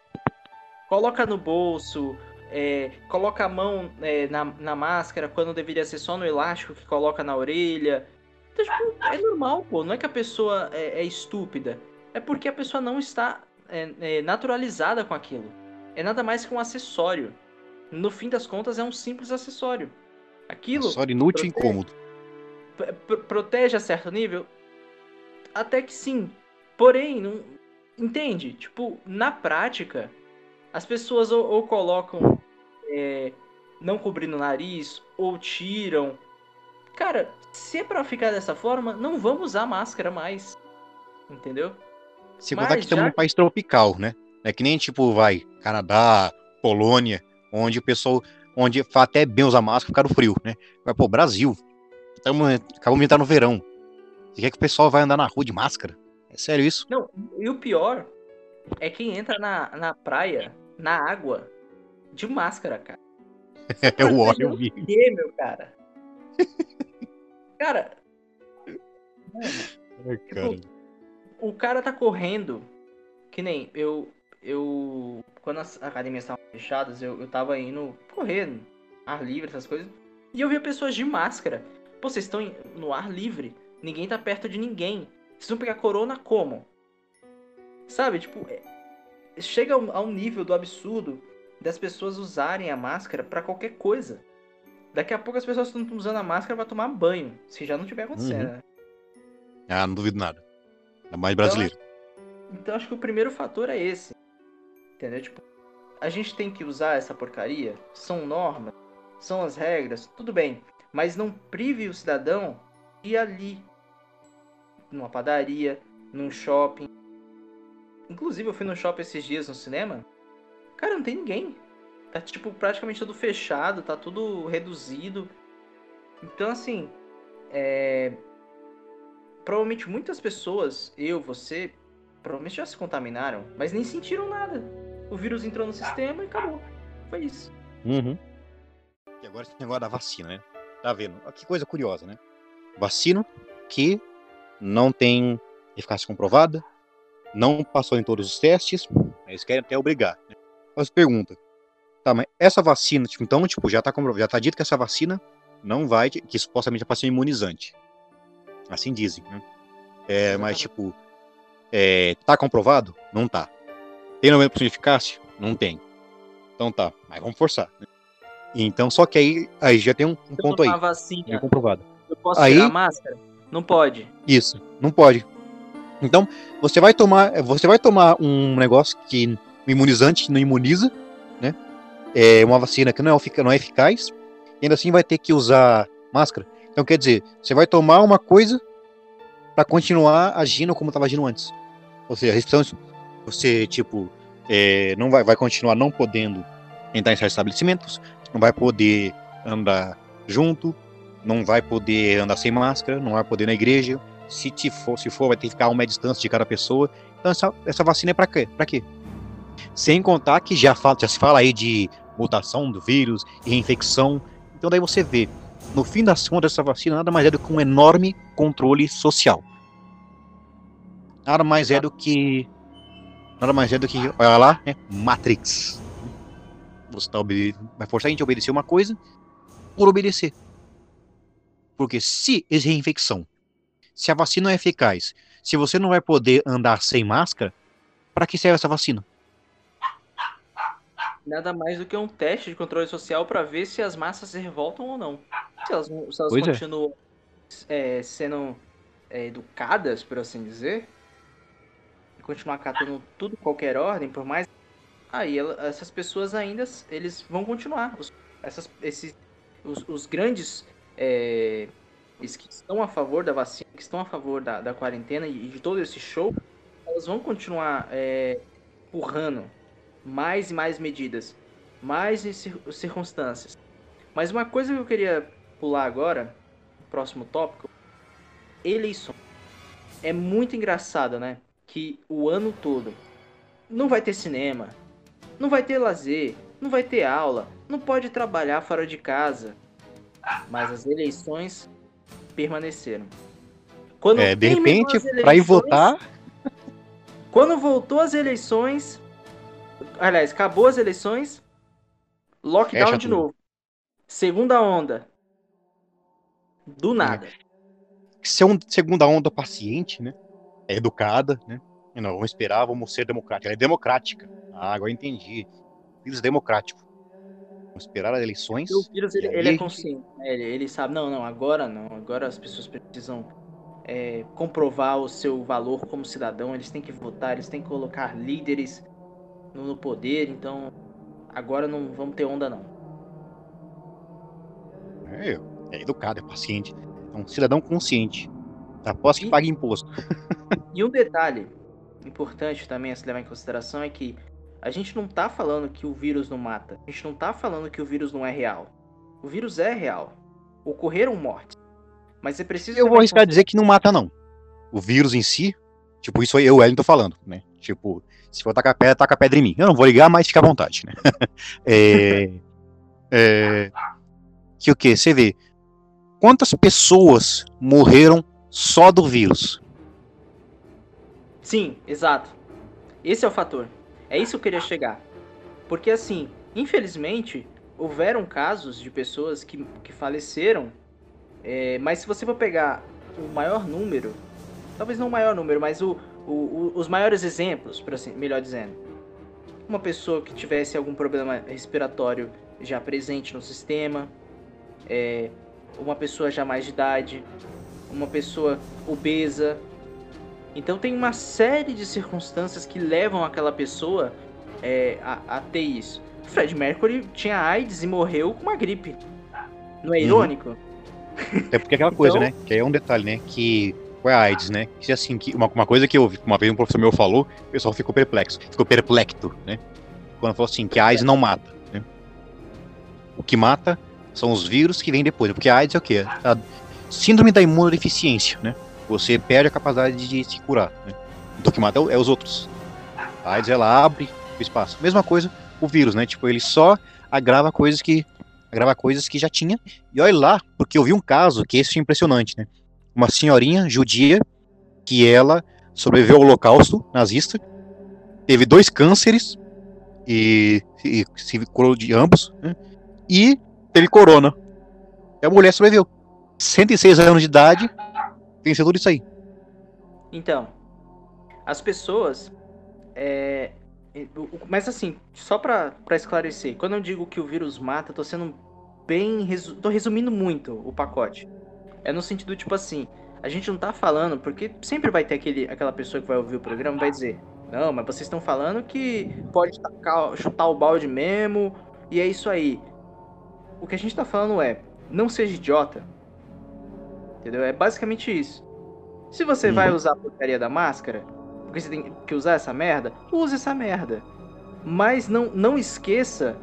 Coloca no bolso, é, coloca a mão é, na, na máscara quando deveria ser só no elástico que coloca na orelha. Então, tipo, é normal, pô. Não é que a pessoa é, é estúpida. É porque a pessoa não está é, é, naturalizada com aquilo. É nada mais que um acessório. No fim das contas, é um simples acessório. Aquilo. Acessório inútil e incômodo. Protege a certo nível? Até que sim. Porém, não. Entende? Tipo, na prática, as pessoas ou, ou colocam é, não cobrindo o nariz, ou tiram. Cara, se é pra ficar dessa forma, não vamos usar máscara mais. Entendeu? Se contar que estamos já... num país tropical, né? É que nem tipo, vai, Canadá, Polônia, onde o pessoal, onde até bem usar máscara por causa do frio, né? Vai pro Brasil. Estamos, acabamos de entrar no verão. Você quer que o pessoal vai andar na rua de máscara? É sério isso? Não, e o pior é quem entra na, na praia, na água, de máscara, cara. É o óleo, eu vi. Quê, meu cara? cara. Mano, Ai, cara. Tipo, o cara tá correndo. Que nem eu. Eu. Quando as academias estavam fechadas, eu, eu tava indo correndo, ar livre, essas coisas. E eu via pessoas de máscara. Pô, vocês estão no ar livre. Ninguém tá perto de ninguém. Vocês vão pegar corona como? Sabe, tipo, é, chega a um nível do absurdo das pessoas usarem a máscara para qualquer coisa. Daqui a pouco as pessoas estão usando a máscara para tomar banho, se já não tiver acontecendo, uhum. né? Ah, não duvido nada. É mais brasileiro. Então, então acho que o primeiro fator é esse. Entendeu? Tipo, a gente tem que usar essa porcaria, são normas, são as regras, tudo bem. Mas não prive o cidadão de ali, numa padaria, num shopping. Inclusive, eu fui no shopping esses dias no cinema. Cara, não tem ninguém. Tá, tipo, praticamente tudo fechado, tá tudo reduzido. Então, assim, é provavelmente muitas pessoas, eu, você, provavelmente já se contaminaram, mas nem sentiram nada. O vírus entrou no sistema e acabou. Foi isso. Uhum. E agora esse negócio da vacina, né? Tá vendo? Que coisa curiosa, né? Vacina que não tem eficácia comprovada, não passou em todos os testes, eles querem até obrigar. Né? Mas pergunta, tá, mas essa vacina, tipo, então, tipo, já tá comprovado, já tá dito que essa vacina não vai, que supostamente é para ser imunizante. Assim dizem, né? É, mas, tipo, é, tá comprovado? Não tá. Tem 90% de eficácia? Não tem. Então tá, mas vamos forçar. Né? Então, só que aí, aí já tem um, um ponto aí. Vacina, é comprovado. Eu posso aí, tirar a máscara? Não pode. Isso, não pode. Então, você vai tomar, você vai tomar um negócio que um imunizante que não imuniza, né? É uma vacina que não é, não é eficaz, e ainda assim vai ter que usar máscara. Então, quer dizer, você vai tomar uma coisa para continuar agindo como estava agindo antes. Ou seja, a restrição, você, tipo, é, não vai, vai continuar não podendo entrar em certos estabelecimentos, não vai poder andar junto, não vai poder andar sem máscara, não vai poder na igreja. Se, te for, se for, vai ter que ficar a uma distância de cada pessoa. Então, essa, essa vacina é para quê? Para quê? Sem contar que já, fala, já se fala aí de mutação do vírus e reinfecção. Então, daí você vê no fim das contas, essa vacina nada mais é do que um enorme controle social. Nada mais é do que. Nada mais é do que. Olha lá, né? Matrix. Você tá vai forçar a gente a obedecer uma coisa por obedecer. Porque se essa reinfecção, se a vacina é eficaz, se você não vai poder andar sem máscara, para que serve essa vacina? nada mais do que um teste de controle social para ver se as massas se revoltam ou não. Se elas, se elas é. continuam é. É, sendo é, educadas, por assim dizer, continuar catando tudo qualquer ordem, por mais. Aí ela, essas pessoas ainda eles vão continuar. Os, essas, esses, os, os grandes é, que estão a favor da vacina, que estão a favor da, da quarentena e de todo esse show, elas vão continuar é, empurrando mais e mais medidas, mais circunstâncias. Mas uma coisa que eu queria pular agora, próximo tópico, eleições. É muito engraçado, né? Que o ano todo não vai ter cinema, não vai ter lazer, não vai ter aula, não pode trabalhar fora de casa. Mas as eleições permaneceram. Quando é, de repente, para ir votar. Quando voltou as eleições, Aliás, acabou as eleições. Lockdown Fecha de tudo. novo. Segunda onda. Do nada. se é uma segunda onda paciente, né? É educada, né? E não, vamos esperar, vamos ser democrática. Ela é democrática. Ah, agora entendi. Vírus democrático. Vamos esperar as eleições. O ele, ele é consciente. Né? Ele, ele sabe, não, não, agora não. Agora as pessoas precisam é, comprovar o seu valor como cidadão. Eles têm que votar, eles têm que colocar líderes no, no poder. Então, agora não vamos ter onda, não. É, é educado, é paciente. É um cidadão consciente. Após que e, paga imposto. e um detalhe importante também a se levar em consideração é que a gente não tá falando que o vírus não mata. A gente não tá falando que o vírus não é real. O vírus é real. Ocorreram mortes. Mas é preciso. Eu vou arriscar dizer que não mata, não. O vírus em si, tipo, isso aí eu, Ellen, tô falando, né? Tipo, se for tacar pedra, taca pedra em mim. Eu não vou ligar, mas fica à vontade, né? é, é, que o que? Você vê. Quantas pessoas morreram só do vírus? Sim, exato. Esse é o fator. É isso que eu queria chegar. Porque assim, infelizmente, houveram casos de pessoas que, que faleceram, é, mas se você for pegar o maior número, talvez não o maior número, mas o, o, o, os maiores exemplos, assim, melhor dizendo, uma pessoa que tivesse algum problema respiratório já presente no sistema, é, uma pessoa já mais de idade, uma pessoa obesa. Então tem uma série de circunstâncias que levam aquela pessoa é, a, a, ter isso. Fred Mercury tinha AIDS e morreu com uma gripe. Não é uhum. irônico? Uhum. É porque é aquela coisa, então... né? Que é um detalhe, né? Que foi a AIDS, né? Que assim, que uma, uma coisa que eu uma vez um professor meu falou, o pessoal ficou perplexo, ficou perplexo, né? Quando falou assim, que a AIDS não mata. Né? O que mata são os vírus que vêm depois. Porque a AIDS é o quê? Síndrome da imunodeficiência, né? Você perde a capacidade de se curar. Né? Então o que mata é os outros. A AIDS ela abre o espaço. Mesma coisa o vírus, né? Tipo, ele só agrava coisas que agrava coisas que já tinha. E olha lá, porque eu vi um caso que esse é impressionante, né? Uma senhorinha judia que ela sobreviveu ao holocausto nazista, teve dois cânceres e, e se curou de ambos, né? e teve corona. E a mulher sobreviveu. 106 anos de idade, venceu tudo isso aí. Então, as pessoas. É, mas assim, só pra esclarecer, quando eu digo que o vírus mata, tô sendo bem. Resu, tô resumindo muito o pacote. É no sentido, tipo assim, a gente não tá falando, porque sempre vai ter aquele, aquela pessoa que vai ouvir o programa e vai dizer, não, mas vocês estão falando que pode tacar, chutar o balde mesmo, e é isso aí. O que a gente tá falando é, não seja idiota. Entendeu? É basicamente isso. Se você vai uhum. usar a porcaria da máscara, porque você tem que usar essa merda, use essa merda. Mas não, não esqueça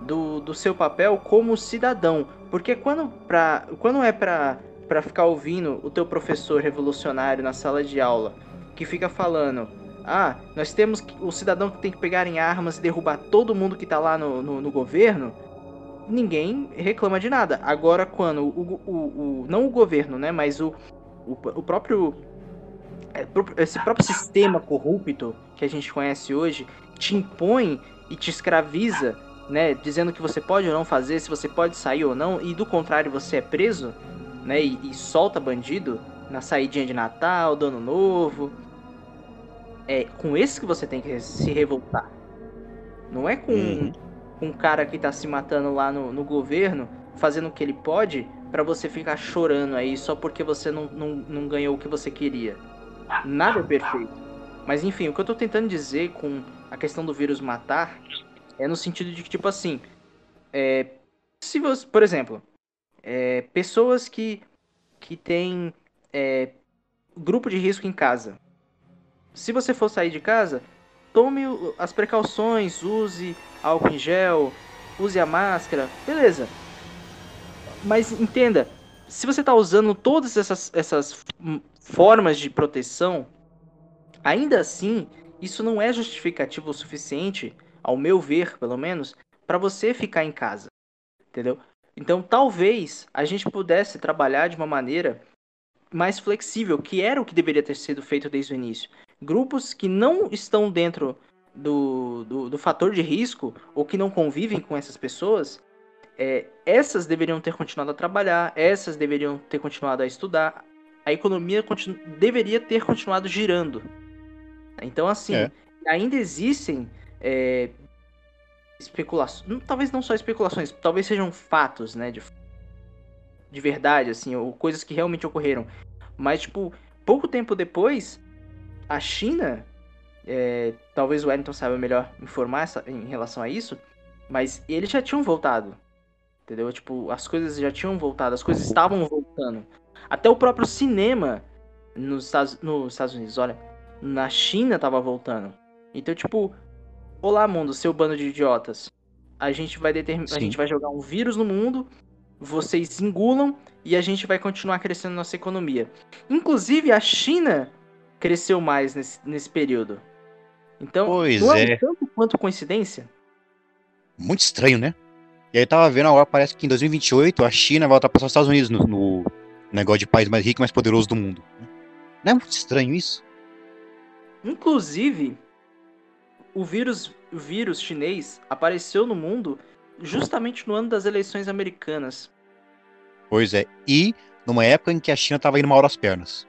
do, do seu papel como cidadão. Porque quando, pra, quando é pra, pra ficar ouvindo o teu professor revolucionário na sala de aula, que fica falando, ah, nós temos o cidadão que tem que pegar em armas e derrubar todo mundo que tá lá no, no, no governo, ninguém reclama de nada. Agora, quando o, o, o não o governo, né, mas o, o, o próprio é, esse próprio sistema corrupto que a gente conhece hoje te impõe e te escraviza, né, dizendo que você pode ou não fazer, se você pode sair ou não, e do contrário você é preso, né, e, e solta bandido na saidinha de Natal, do Ano Novo. É com esse que você tem que se revoltar. Não é com uhum um cara que tá se matando lá no, no governo, fazendo o que ele pode, para você ficar chorando aí só porque você não, não, não ganhou o que você queria. Nada é perfeito. Mas enfim, o que eu tô tentando dizer com a questão do vírus matar é no sentido de que, tipo assim, é, se você, por exemplo, é, pessoas que, que têm é, grupo de risco em casa. Se você for sair de casa, tome as precauções, use álcool em gel, use a máscara, beleza. Mas entenda, se você está usando todas essas, essas formas de proteção, ainda assim, isso não é justificativo o suficiente, ao meu ver, pelo menos, para você ficar em casa. Entendeu? Então, talvez a gente pudesse trabalhar de uma maneira mais flexível, que era o que deveria ter sido feito desde o início grupos que não estão dentro do, do, do fator de risco ou que não convivem com essas pessoas, é, essas deveriam ter continuado a trabalhar, essas deveriam ter continuado a estudar, a economia deveria ter continuado girando. Então, assim, é. ainda existem é, especulações, talvez não só especulações, talvez sejam fatos, né, de, de verdade, assim, ou coisas que realmente ocorreram. Mas, tipo, pouco tempo depois, a China, é, talvez o Wellington saiba melhor informar essa, em relação a isso, mas eles já tinham voltado. Entendeu? Tipo, as coisas já tinham voltado, as coisas estavam voltando. Até o próprio cinema nos Estados, nos Estados Unidos, olha, na China tava voltando. Então, tipo, olá mundo, seu bando de idiotas. A gente vai determinar, a gente vai jogar um vírus no mundo, vocês engulam e a gente vai continuar crescendo nossa economia. Inclusive, a China cresceu mais nesse, nesse período. Então, pois não é, é tanto quanto coincidência. Muito estranho, né? E aí tava vendo agora, parece que em 2028 a China vai ultrapassar os Estados Unidos no, no negócio de país mais rico e mais poderoso do mundo. Não é muito estranho isso? Inclusive, o vírus, o vírus chinês apareceu no mundo justamente no ano das eleições americanas. Pois é, e numa época em que a China estava indo mal das pernas.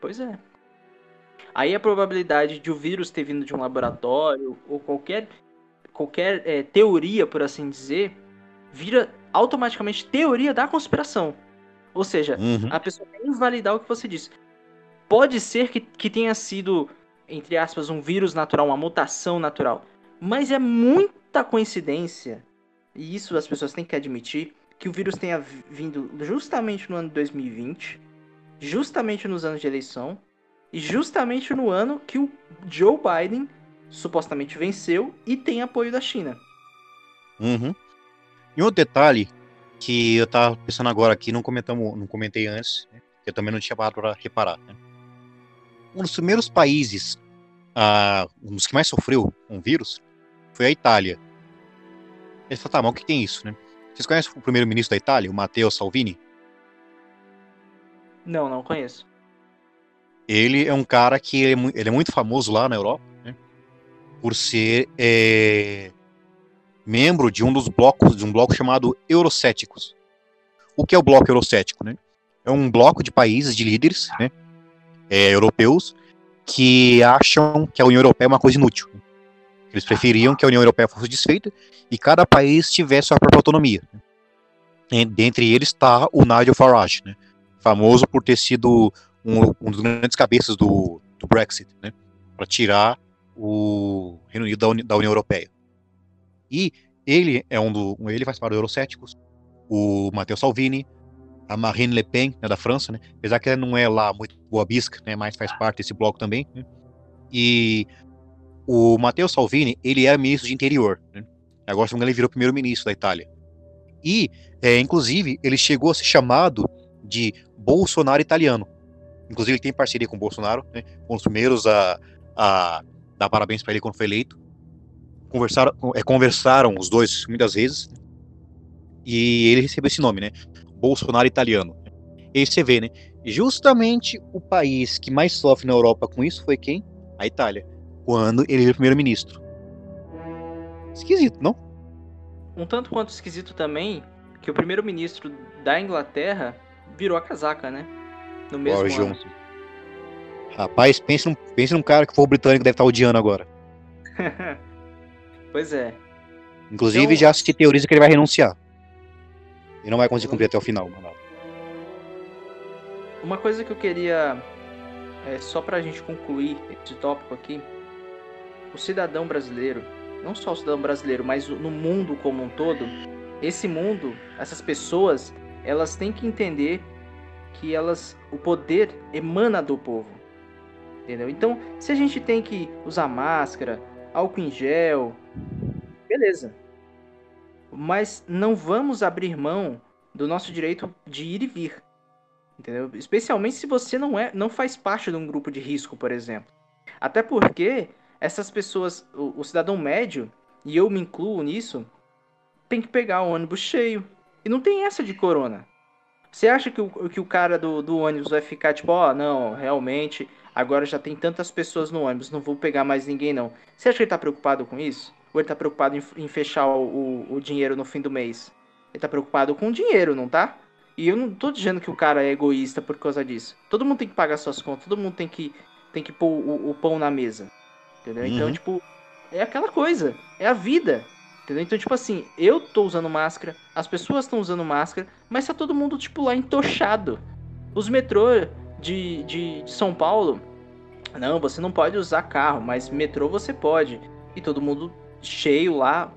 Pois é. Aí a probabilidade de o vírus ter vindo de um laboratório ou qualquer, qualquer é, teoria, por assim dizer, vira automaticamente teoria da conspiração. Ou seja, uhum. a pessoa quer invalidar o que você disse. Pode ser que, que tenha sido, entre aspas, um vírus natural, uma mutação natural. Mas é muita coincidência, e isso as pessoas têm que admitir, que o vírus tenha vindo justamente no ano de 2020, justamente nos anos de eleição, e justamente no ano que o Joe Biden supostamente venceu e tem apoio da China. Uhum. E outro detalhe que eu tava pensando agora aqui, não comentamos, não comentei antes, né, eu também não tinha parado para reparar. Né? Um dos primeiros países, uh, um dos que mais sofreu com um vírus, foi a Itália. Ele falou, tá, mas o que tem isso, né? Vocês conhecem o primeiro-ministro da Itália, o Matteo Salvini? Não, não conheço. Ele é um cara que ele é, ele é muito famoso lá na Europa, né? Por ser é, membro de um dos blocos, de um bloco chamado Eurocéticos. O que é o bloco Eurocético, né? É um bloco de países, de líderes, né? É, europeus, que acham que a União Europeia é uma coisa inútil. Eles preferiam que a União Europeia fosse desfeita e cada país tivesse sua própria autonomia. E, dentre eles está o Nigel Farage, né? famoso por ter sido um, um dos grandes cabeças do, do Brexit, né? para tirar o Reino Unido da, Uni, da, União Europeia. E ele é um do, ele faz parte dos Eurocéticos, o Matteo Salvini, a Marine Le Pen, né, da França, né? apesar que ela não é lá muito boa bisca, né, mas faz parte desse bloco também. Né? E o Matteo Salvini, ele era ministro de interior. Né? Agora, ele virou primeiro-ministro da Itália. E, é, inclusive, ele chegou a ser chamado de Bolsonaro italiano. Inclusive, ele tem parceria com o Bolsonaro, né? com os primeiros a, a dar parabéns para ele quando foi eleito. Conversaram, é, conversaram os dois muitas vezes. E ele recebeu esse nome, né? Bolsonaro italiano. E aí você vê, né? Justamente o país que mais sofre na Europa com isso foi quem? A Itália quando ele era primeiro-ministro. Esquisito, não? Um tanto quanto esquisito também que o primeiro-ministro da Inglaterra virou a casaca, né? No mesmo Boris ano. Rapaz, pense num, pense num cara que for britânico deve estar odiando agora. pois é. Inclusive, então... já se teoriza que ele vai renunciar. E não vai conseguir cumprir até o final. Uma coisa que eu queria, é, só pra gente concluir esse tópico aqui, o cidadão brasileiro, não só o cidadão brasileiro, mas no mundo como um todo, esse mundo, essas pessoas, elas têm que entender que elas, o poder emana do povo, entendeu? Então, se a gente tem que usar máscara, álcool em gel, beleza, mas não vamos abrir mão do nosso direito de ir e vir, entendeu? Especialmente se você não é, não faz parte de um grupo de risco, por exemplo. Até porque essas pessoas, o, o cidadão médio, e eu me incluo nisso, tem que pegar o ônibus cheio. E não tem essa de corona. Você acha que o, que o cara do, do ônibus vai ficar tipo, ó, oh, não, realmente, agora já tem tantas pessoas no ônibus, não vou pegar mais ninguém não. Você acha que ele tá preocupado com isso? Ou ele tá preocupado em, em fechar o, o, o, dinheiro no fim do mês? Ele tá preocupado com o dinheiro, não tá? E eu não tô dizendo que o cara é egoísta por causa disso. Todo mundo tem que pagar suas contas, todo mundo tem que, tem que pôr o, o pão na mesa. Entendeu? Então, Uhum. tipo, é aquela coisa. É a vida. Entendeu? Então, tipo assim, eu tô usando máscara, as pessoas estão usando máscara, mas tá todo mundo, tipo, lá entochado. Os metrô de, de, de São Paulo, não, você não pode usar carro, mas metrô você pode. E todo mundo cheio lá,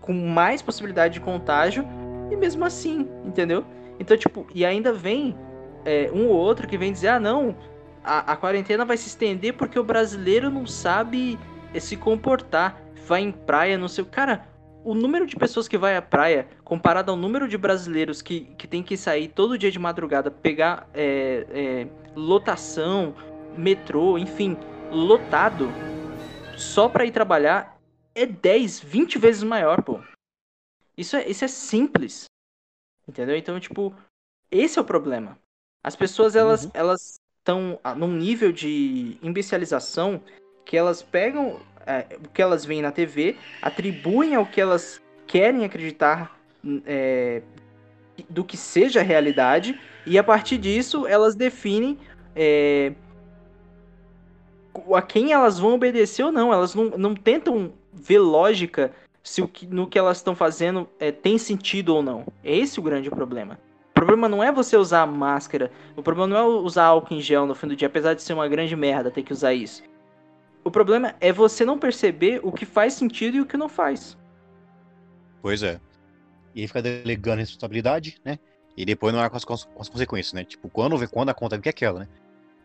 com mais possibilidade de contágio, e mesmo assim, entendeu? Então, tipo, e ainda vem é, um ou outro que vem dizer, ah, não, a, a quarentena vai se estender porque o brasileiro não sabe eh, se comportar. Vai em praia, não sei o. Cara, o número de pessoas que vai à praia, comparado ao número de brasileiros que, que tem que sair todo dia de madrugada, pegar é, é, lotação, metrô, enfim, lotado, só pra ir trabalhar, é 10, 20 vezes maior, pô. Isso é, isso é simples. Entendeu? Então, tipo, esse é o problema. As pessoas, elas Uhum. elas estão num nível de imbecilização que elas pegam é, o que elas veem na TV, atribuem ao que elas querem acreditar é, do que seja a realidade, e a partir disso elas definem é, a quem elas vão obedecer ou não. Elas não, não tentam ver lógica se o que, no que elas estão fazendo é, tem sentido ou não. É esse o grande problema. O problema não é você usar a máscara, o problema não é usar álcool em gel no fim do dia, apesar de ser uma grande merda ter que usar isso. O problema é você não perceber o que faz sentido e o que não faz. Pois é. E aí fica delegando responsabilidade, né? E depois não é com as, com as consequências, né? Tipo, quando, quando a conta que é aquela, né?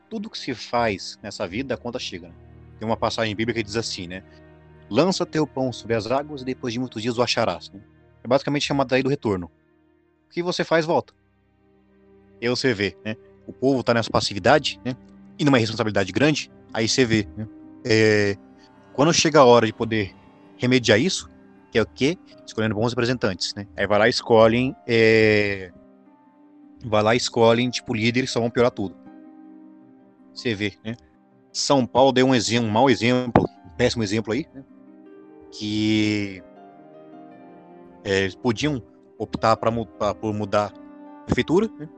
Tudo que se faz nessa vida, a conta chega. Né? Tem uma passagem bíblica que diz assim, né? Lança teu pão sobre as águas e depois de muitos dias o acharás. Né? É basicamente chamado aí do retorno. O que você faz, volta. E você vê, né? O povo tá nessa passividade, né? E numa responsabilidade grande, aí você vê, né? É, quando chega a hora de poder remediar isso, que é o quê? Escolhendo bons representantes, né? Aí vai lá e escolhem. É... Vai lá e escolhem, tipo, líderes que só vão piorar tudo. Você vê, né? São Paulo deu um exemplo, um mau exemplo, um péssimo exemplo aí, né? Que é, podiam optar pra, mu- pra- por mudar a prefeitura, né?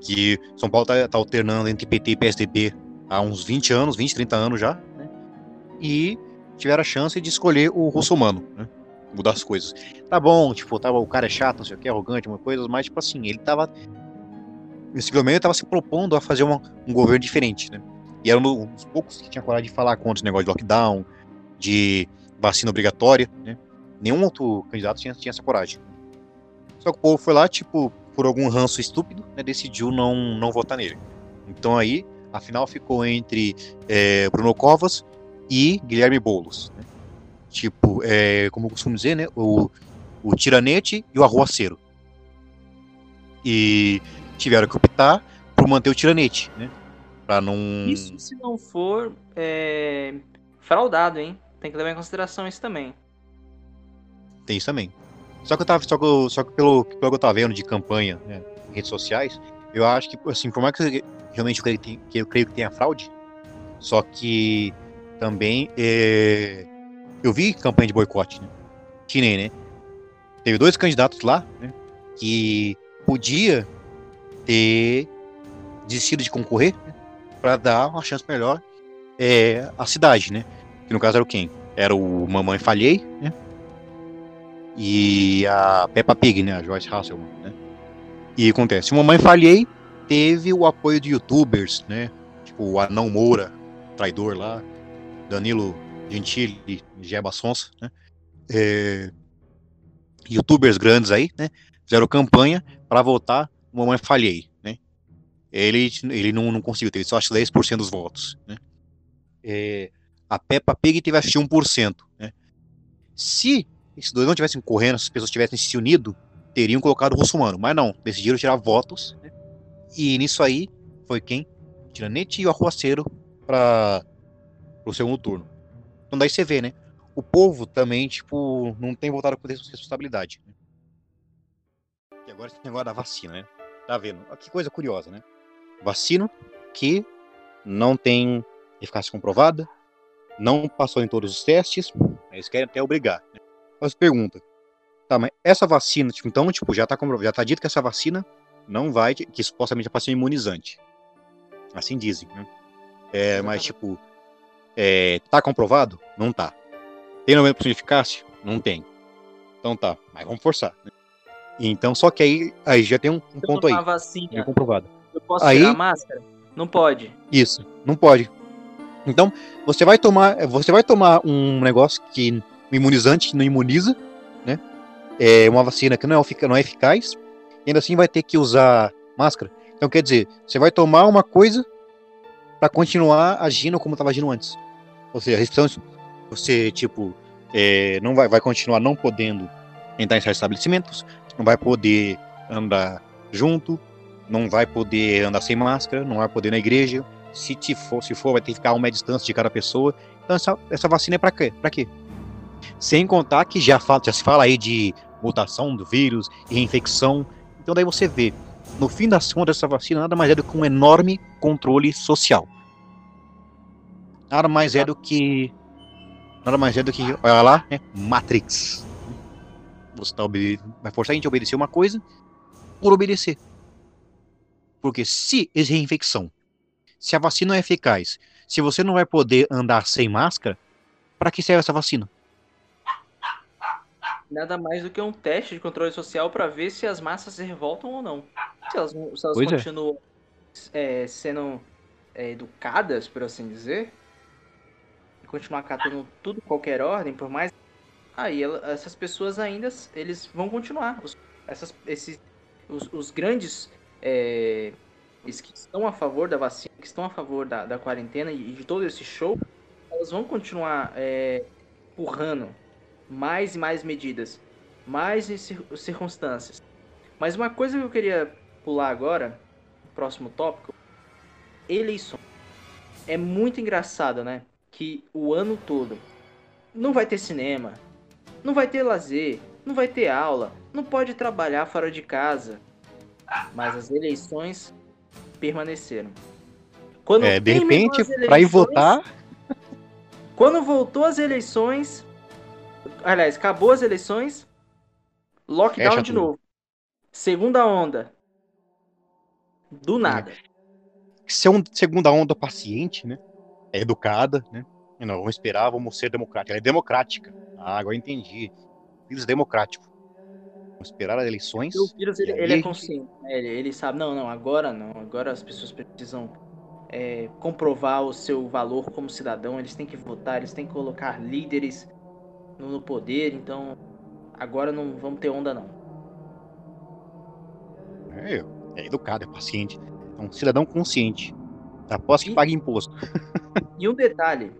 Que São Paulo tá, tá alternando entre PT e PSDB há uns 20 anos, 20, 30 anos já? E tiveram a chance de escolher o russomano, né? Mudar as coisas. Tá bom, tipo, tava, o cara é chato, não sei o que, arrogante, uma coisa, mas, tipo assim, ele tava. Possivelmente ele tava se propondo a fazer uma- um governo diferente, né? E era um dos poucos que tinha coragem de falar contra esse negócio de lockdown, de vacina obrigatória, né? Nenhum outro candidato tinha, tinha essa coragem. Só que o povo foi lá, tipo, por algum ranço estúpido, né, decidiu não, não votar nele. Então aí, a final ficou entre é, Bruno Covas e Guilherme Boulos. né? Tipo, é, como eu costumo dizer, né? O, o tiranete e o arruaceiro. E tiveram que optar por manter o tiranete, né? Pra não. Isso se não for é, fraudado, hein? Tem que levar em consideração isso também. Tem isso também. Só que eu tava, só que, eu- só que pelo, pelo que eu tava vendo de campanha né, em redes sociais, eu acho que, assim, por mais que realmente eu creio que, tem- que eu creio que tenha fraude, só que também é, eu vi campanha de boicote, né? Nem, né? Teve dois candidatos lá, né? Que podia ter desistido de concorrer né, para dar uma chance melhor é, à cidade, né? Que no caso era o quem? Era o Mamãe Falhei, né? E a Peppa Pig, né? A Joyce Hasselman, né? E acontece, o Mamãe Falhei teve o apoio de youtubers, né? Tipo o Anão Moura, traidor lá, Danilo Gentili, Jeba Sonsa, né? É, youtubers grandes aí, né? Fizeram campanha para votar Mamãe Falhei, né? Ele, ele não, não conseguiu, teve só acho 10% dos votos, né? É, a Peppa Pig teve acho que 1%, né? Se esses dois não tivessem correndo, se as pessoas tivessem se unido, teriam colocado o russomano, mas não, decidiram tirar votos, né? E nisso aí foi quem? Tiranete e o Arruaceiro para o segundo turno. Então daí você vê, né? O povo também, tipo, não tem voltado com responsabilidade. Né? E agora esse negócio da vacina, né? Tá vendo? Que coisa curiosa, né? Vacina que não tem eficácia comprovada, não passou em todos os testes, eles querem até obrigar. Né? Mas pergunta, tá, mas essa vacina, tipo, então, tipo, já tá, já tá dito que essa vacina não vai, que supostamente é para ser imunizante. Assim dizem, né? É, mas, tipo, é, tá comprovado? Não tá. Tem 90% de eficácia? Não tem. Então tá, mas vamos forçar. Né? Então, só que aí, aí já tem um, um ponto aí. Vacina, já comprovado. Eu posso aí, tirar a máscara? Não pode. Isso, não pode. Então, você vai tomar, você vai tomar um negócio que um imunizante que não imuniza, né? É uma vacina que não é, não é eficaz, e ainda assim vai ter que usar máscara. Então, quer dizer, você vai tomar uma coisa para continuar agindo como estava agindo antes. Ou seja, a restrição, você, tipo, é, não vai, vai continuar não podendo entrar em estabelecimentos, não vai poder andar junto, não vai poder andar sem máscara, não vai poder na igreja. Se, te for, se for, vai ter que ficar a uma distância de cada pessoa. Então, essa, essa vacina é para quê? Quê? Sem contar que já, fala, já se fala aí de mutação do vírus e reinfecção. Então, daí você vê, no fim das contas, essa vacina nada mais é do que um enorme controle social. Nada mais é do que. Nada mais é do que. Olha lá, né? Matrix. Você tá vai forçar a gente a obedecer uma coisa por obedecer. Porque se essa reinfecção, se a vacina é eficaz, se você não vai poder andar sem máscara, para que serve essa vacina? Nada mais do que um teste de controle social para ver se as massas se revoltam ou não. Se elas, se elas é. continuam é. É, sendo é, educadas, por assim dizer, e continuar catando tudo qualquer ordem, por mais aí ela, essas pessoas ainda eles vão continuar. Os, essas, esses, os, os grandes é, que estão a favor da vacina, que estão a favor da, da quarentena e de todo esse show, elas vão continuar é, empurrando mais e mais medidas, mais circunstâncias. Mas uma coisa que eu queria pular agora, próximo tópico, eleições. É muito engraçado, né? Que o ano todo não vai ter cinema, não vai ter lazer, não vai ter aula, não pode trabalhar fora de casa. Mas as eleições permaneceram. Quando é, de repente, para ir votar. Quando voltou as eleições, Aliás, acabou as eleições. Lockdown Fecha de tudo. novo. Segunda onda. Do nada. Se é uma segunda onda paciente, né? É educada, né? Não, vamos esperar, vamos ser democrática. Ela é democrática. Ah, agora entendi. Vírus democrático. Vamos esperar as eleições. O vírus, ele, ele é consciente. Né? Ele, ele sabe, não, não, agora não. Agora as pessoas precisam é, comprovar o seu valor como cidadão. Eles têm que votar, eles têm que colocar líderes no poder, então agora não vamos ter onda não. É, é educado, é paciente, é um cidadão consciente. Após que e, paga imposto. e um detalhe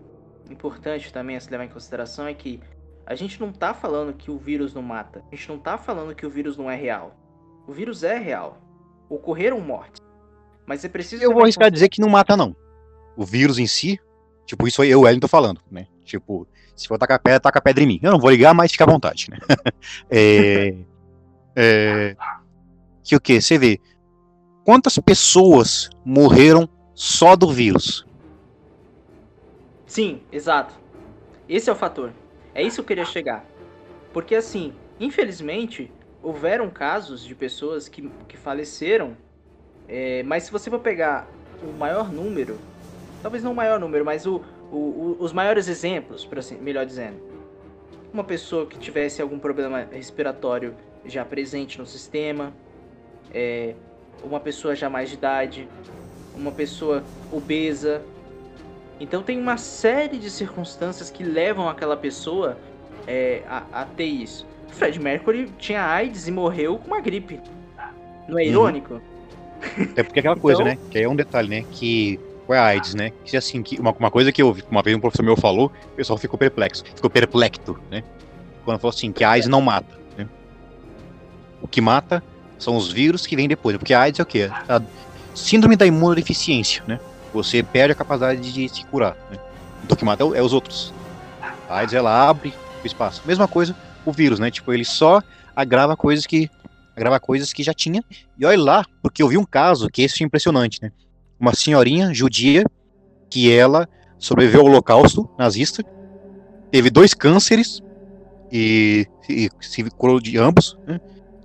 importante também a se levar em consideração é que a gente não tá falando que o vírus não mata. A gente não tá falando que o vírus não é real. O vírus é real. Ocorreram mortes. Mas é preciso. Eu vou arriscar dizer que não mata, não. O vírus em si, tipo, isso aí eu, Ellen, tô falando, né? Tipo, se for tacar pedra, taca pedra em mim. Eu não vou ligar, mas fica à vontade, né? é, é, que o que? Você vê. Quantas pessoas morreram só do vírus? Sim, exato. Esse é o fator. É isso que eu queria chegar. Porque assim, infelizmente, houveram casos de pessoas que, que faleceram. É, mas se você for pegar o maior número, talvez não o maior número, mas o, o, o, os maiores exemplos, assim, melhor dizendo. Uma pessoa que tivesse algum problema respiratório já presente no sistema, é, uma pessoa já mais de idade, uma pessoa obesa. Então tem uma série de circunstâncias que levam aquela pessoa é, a, a, ter isso. Fred Mercury tinha AIDS e morreu com uma gripe. Não é uhum. irônico? Uhum. É porque é aquela coisa, então... né? Que é um detalhe, né? Que foi a AIDS, né? Que assim, que uma, uma coisa que eu uma vez um professor meu falou, o pessoal ficou perplexo, ficou perplexo, né? Quando falou assim, que a AIDS não mata, né? O que mata são os vírus que vêm depois, porque a AIDS é o quê? A síndrome da imunodeficiência, né? Você perde a capacidade de se curar, né? Então o que mata é, é os outros. A AIDS, ela abre o espaço. Mesma coisa o vírus, né? Tipo, ele só agrava coisas que agrava coisas que já tinha. E olha lá, porque eu vi um caso que esse é impressionante, né? Uma senhorinha judia que ela sobreviveu ao holocausto nazista, teve dois cânceres e, e se curou de ambos, né?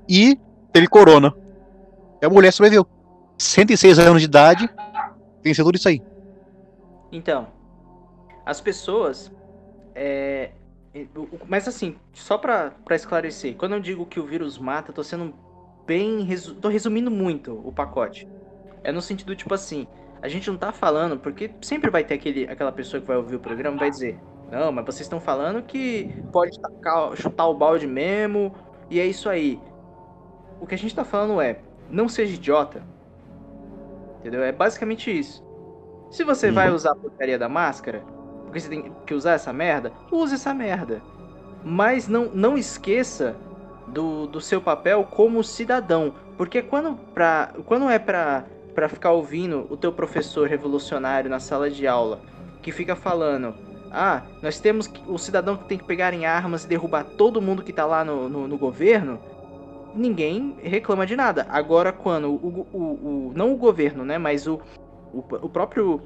e teve corona. E a mulher sobreviveu. 106 anos de idade, venceu tudo isso aí. Então, as pessoas. É, mas assim, só pra esclarecer, quando eu digo que o vírus mata, tô sendo bem. Resu, tô resumindo muito o pacote. É no sentido, tipo assim, a gente não tá falando, porque sempre vai ter aquele, aquela pessoa que vai ouvir o programa e vai dizer, não, mas vocês estão falando que pode tacar, chutar o balde mesmo, e é isso aí. O que a gente tá falando é, não seja idiota. Entendeu? É basicamente isso. Se você vai uhum. usar a porcaria da máscara, porque você tem que usar essa merda, use essa merda. Mas não, não esqueça do, do seu papel como cidadão. Porque quando, pra, quando é pra, pra ficar ouvindo o teu professor revolucionário na sala de aula, que fica falando, ah, nós temos o cidadão que tem que pegar em armas e derrubar todo mundo que tá lá no, no, no governo, ninguém reclama de nada. Agora, quando o, o, o, não o governo, né, mas o, o, o próprio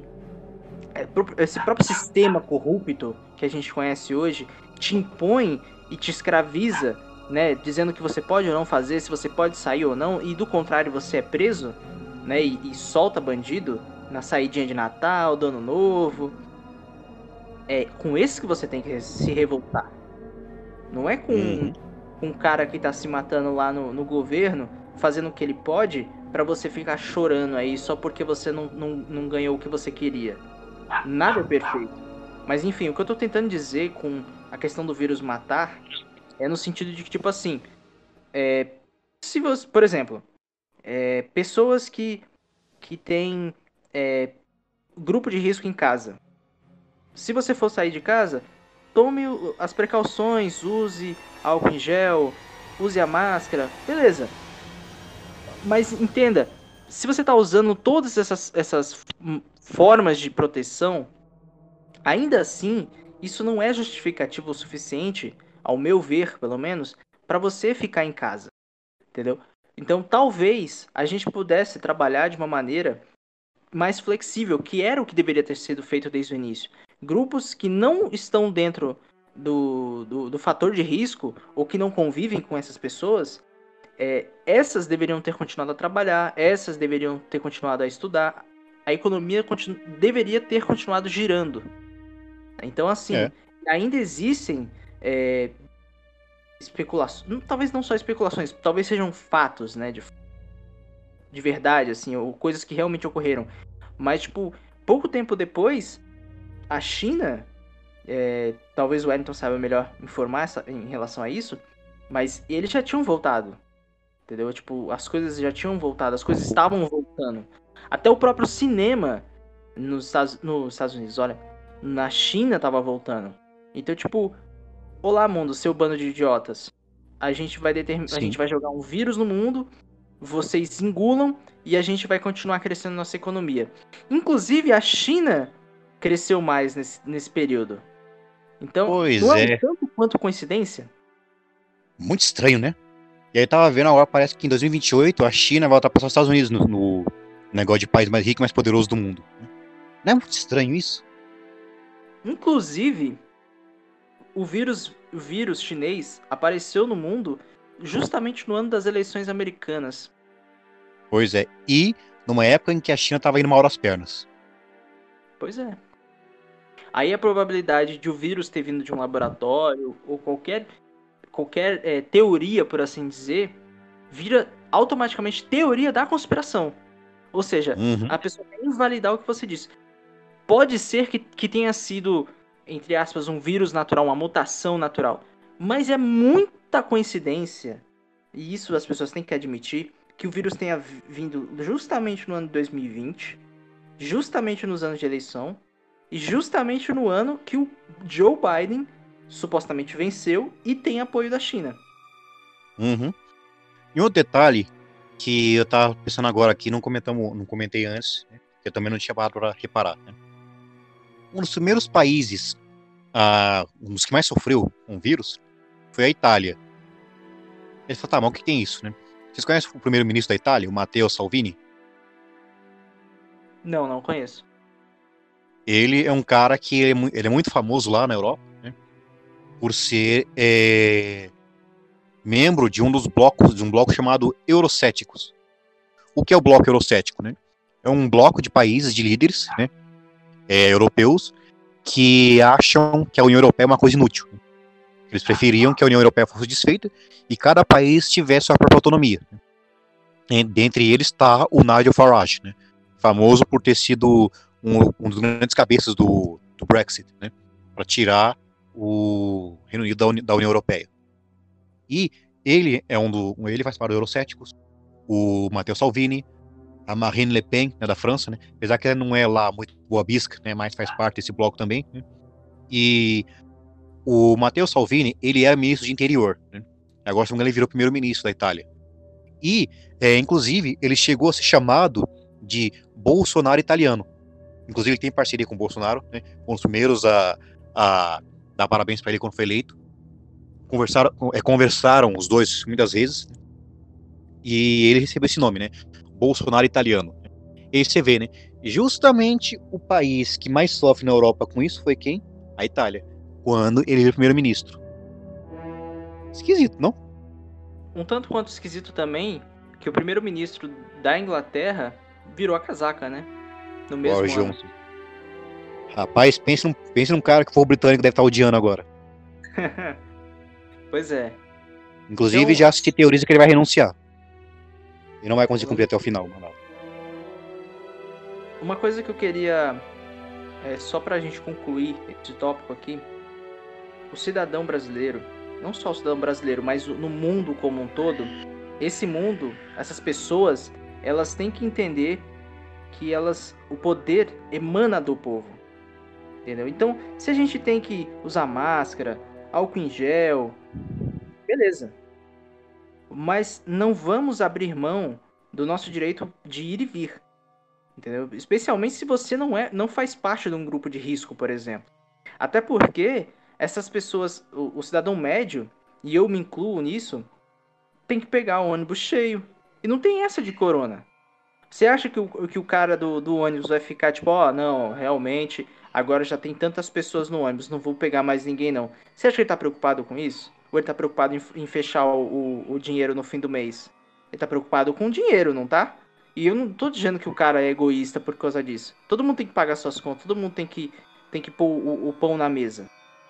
é, esse próprio sistema corrupto que a gente conhece hoje te impõe e te escraviza, né, dizendo que você pode ou não fazer, se você pode sair ou não, e do contrário você é preso, né, e, e solta bandido na saidinha de Natal, do Ano Novo. É com esse que você tem que se revoltar. Não é com uhum. um cara que tá se matando lá no, no governo, fazendo o que ele pode, para você ficar chorando aí só porque você não, não, não ganhou o que você queria. Nada é perfeito. Mas enfim, o que eu tô tentando dizer com a questão do vírus matar é no sentido de que, tipo assim, é, se você, por exemplo, é, pessoas que, que têm é, grupo de risco em casa. Se você for sair de casa, tome as precauções, use álcool em gel, use a máscara, beleza. Mas entenda, se você está usando todas essas, essas formas de proteção, ainda assim, isso não é justificativo o suficiente, ao meu ver, pelo menos, para você ficar em casa. Entendeu? Então, talvez a gente pudesse trabalhar de uma maneira mais flexível, que era o que deveria ter sido feito desde o início. Grupos que não estão dentro do, do, do fator de risco ou que não convivem com essas pessoas, é, essas deveriam ter continuado a trabalhar, essas deveriam ter continuado a estudar, a economia deveria ter continuado girando. Então, assim, é. ainda existem é, especulações, talvez não só especulações, talvez sejam fatos, né, de, de verdade, assim, ou coisas que realmente ocorreram. Mas, tipo, pouco tempo depois, a China, é, talvez o Wellington saiba melhor informar essa, em relação a isso, mas eles já tinham voltado. Entendeu? Tipo, as coisas já tinham voltado, as coisas estavam voltando. Até o próprio cinema nos Estados, nos Estados Unidos, olha, na China tava voltando. Então, tipo, olá mundo, seu bando de idiotas. A gente vai determin... a gente vai jogar um vírus no mundo, vocês engulam e a gente vai continuar crescendo nossa economia. Inclusive a China cresceu mais nesse, nesse período. Então, pois não é, é tanto quanto coincidência. Muito estranho, né? E aí tava vendo agora, parece que em 2028 a China vai ultrapassar os Estados Unidos no, no negócio de país mais rico e mais poderoso do mundo. Não é muito estranho isso? Inclusive, o vírus, o vírus chinês apareceu no mundo justamente no ano das eleições americanas. Pois é, e numa época em que a China estava indo mal das pernas. Pois é. Aí a probabilidade de o vírus ter vindo de um laboratório ou qualquer, qualquer é, teoria, por assim dizer, vira automaticamente teoria da conspiração. Ou seja, uhum. a pessoa quer invalidar o que você disse. Pode ser que, que tenha sido, entre aspas, um vírus natural, uma mutação natural. Mas é muita coincidência, e isso as pessoas têm que admitir, que o vírus tenha vindo justamente no ano de 2020, justamente nos anos de eleição, e justamente no ano que o Joe Biden supostamente venceu e tem apoio da China. Uhum. E outro detalhe que eu tava pensando agora aqui, não comentamos, não comentei antes, né, eu também não tinha parado para reparar. Né? Um dos primeiros países, uh, um dos que mais sofreu com o vírus, foi a Itália. Ele falou, tá, mas o que tem isso, né? Vocês conhecem o primeiro-ministro da Itália, o Matteo Salvini? Não, não conheço. Ele é um cara que ele é, ele é muito famoso lá na Europa, né? Por ser é, membro de um dos blocos, de um bloco chamado Eurocéticos. o que é o bloco eurocético, né? É um bloco de países, de líderes, né? É, europeus, que acham que a União Europeia é uma coisa inútil. Eles preferiam que a União Europeia fosse desfeita e cada país tivesse sua própria autonomia. E, dentre eles está o Nigel Farage, né? famoso por ter sido um, um dos grandes cabeças do, do Brexit, né? para tirar o Reino Unido da, Uni, da, União Europeia. E ele é um do, ele faz parte dos eurocéticos, o Matteo Salvini, a Marine Le Pen, né, da França, né? apesar que ela não é lá muito boa bisca, né, mas faz parte desse bloco também. Né? E o Matteo Salvini, ele era ministro de interior. Né? Agora, se não me engano, ele virou primeiro-ministro da Itália. E, é, inclusive, ele chegou a ser chamado de Bolsonaro italiano. Inclusive, ele tem parceria com o Bolsonaro, né? Com os primeiros a, a dar parabéns para ele quando foi eleito. Conversaram, é, conversaram os dois muitas vezes. E ele recebeu esse nome, né? Bolsonaro italiano. E aí você vê, né? Justamente o país que mais sofre na Europa com isso foi quem? A Itália. Quando ele era primeiro-ministro. Esquisito, não? Um tanto quanto esquisito também que o primeiro-ministro da Inglaterra virou a casaca, né? No mesmo Boris ano. Rapaz, pense num, pense num cara que for britânico deve estar odiando agora. pois é. Inclusive, então... já se teoriza que ele vai renunciar. E não vai conseguir cumprir até o final, mano. Uma coisa que eu queria, é, só pra gente concluir esse tópico aqui, o cidadão brasileiro, não só o cidadão brasileiro, mas no mundo como um todo, esse mundo, essas pessoas, elas têm que entender que elas, o poder emana do povo, entendeu? Então, se a gente tem que usar máscara, álcool em gel, beleza, mas não vamos abrir mão do nosso direito de ir e vir, entendeu? Especialmente se você não é, não faz parte de um grupo de risco, por exemplo. Até porque essas pessoas, o, o cidadão médio, e eu me incluo nisso, tem que pegar o ônibus cheio. E não tem essa de corona. Você acha que o, que o cara do, do ônibus vai ficar tipo, ó, oh, não, realmente, agora já tem tantas pessoas no ônibus, não vou pegar mais ninguém não. Você acha que ele tá preocupado com isso? Ou ele tá preocupado em, em fechar o, o, dinheiro no fim do mês? Ele tá preocupado com o dinheiro, não tá? E eu não tô dizendo que o cara é egoísta por causa disso. Todo mundo tem que pagar suas contas, todo mundo tem que, tem que pôr o, o pão na mesa.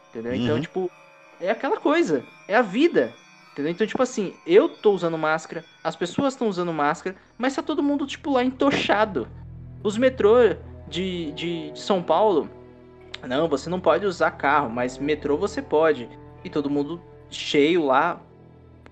Entendeu? Então, uhum. Então, tipo, é aquela coisa. É a vida. Entendeu? Então, tipo assim, eu tô usando máscara, as pessoas estão usando máscara, mas tá todo mundo, tipo, lá entochado. Os metrô de, de, de, São Paulo, não, você não pode usar carro, mas metrô você pode. E todo mundo cheio lá,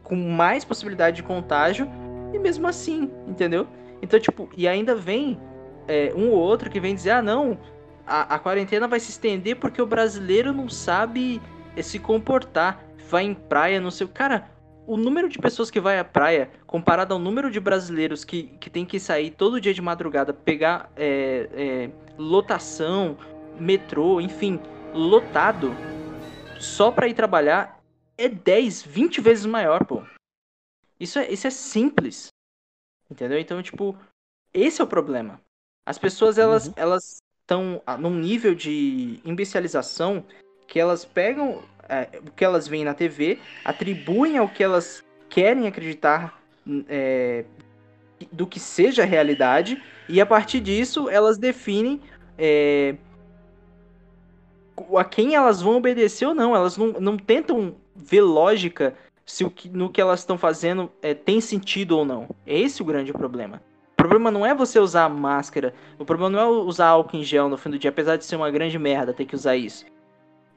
com mais possibilidade de contágio, e mesmo assim, entendeu? Então, tipo, e ainda vem é, um ou outro que vem dizer, ah, não, a, a quarentena vai se estender porque o brasileiro não sabe se comportar vai em praia, não sei. Cara, o número de pessoas que vai à praia, comparado ao número de brasileiros que, que tem que sair todo dia de madrugada, pegar é, é, lotação, metrô, enfim, lotado, só para ir trabalhar, é 10, 20 vezes maior, pô. Isso é, isso é simples. Entendeu? Então, tipo, esse é o problema. As pessoas, elas uhum. elas estão num nível de imbecilização que elas pegam é, o que elas veem na TV, atribuem ao que elas querem acreditar é, do que seja realidade, e a partir disso elas definem é, a quem elas vão obedecer ou não. Elas não, não tentam ver lógica se o que, no que elas estão fazendo é, tem sentido ou não. É esse o grande problema. O problema não é você usar máscara, o problema não é usar álcool em gel no fim do dia, apesar de ser uma grande merda ter que usar isso.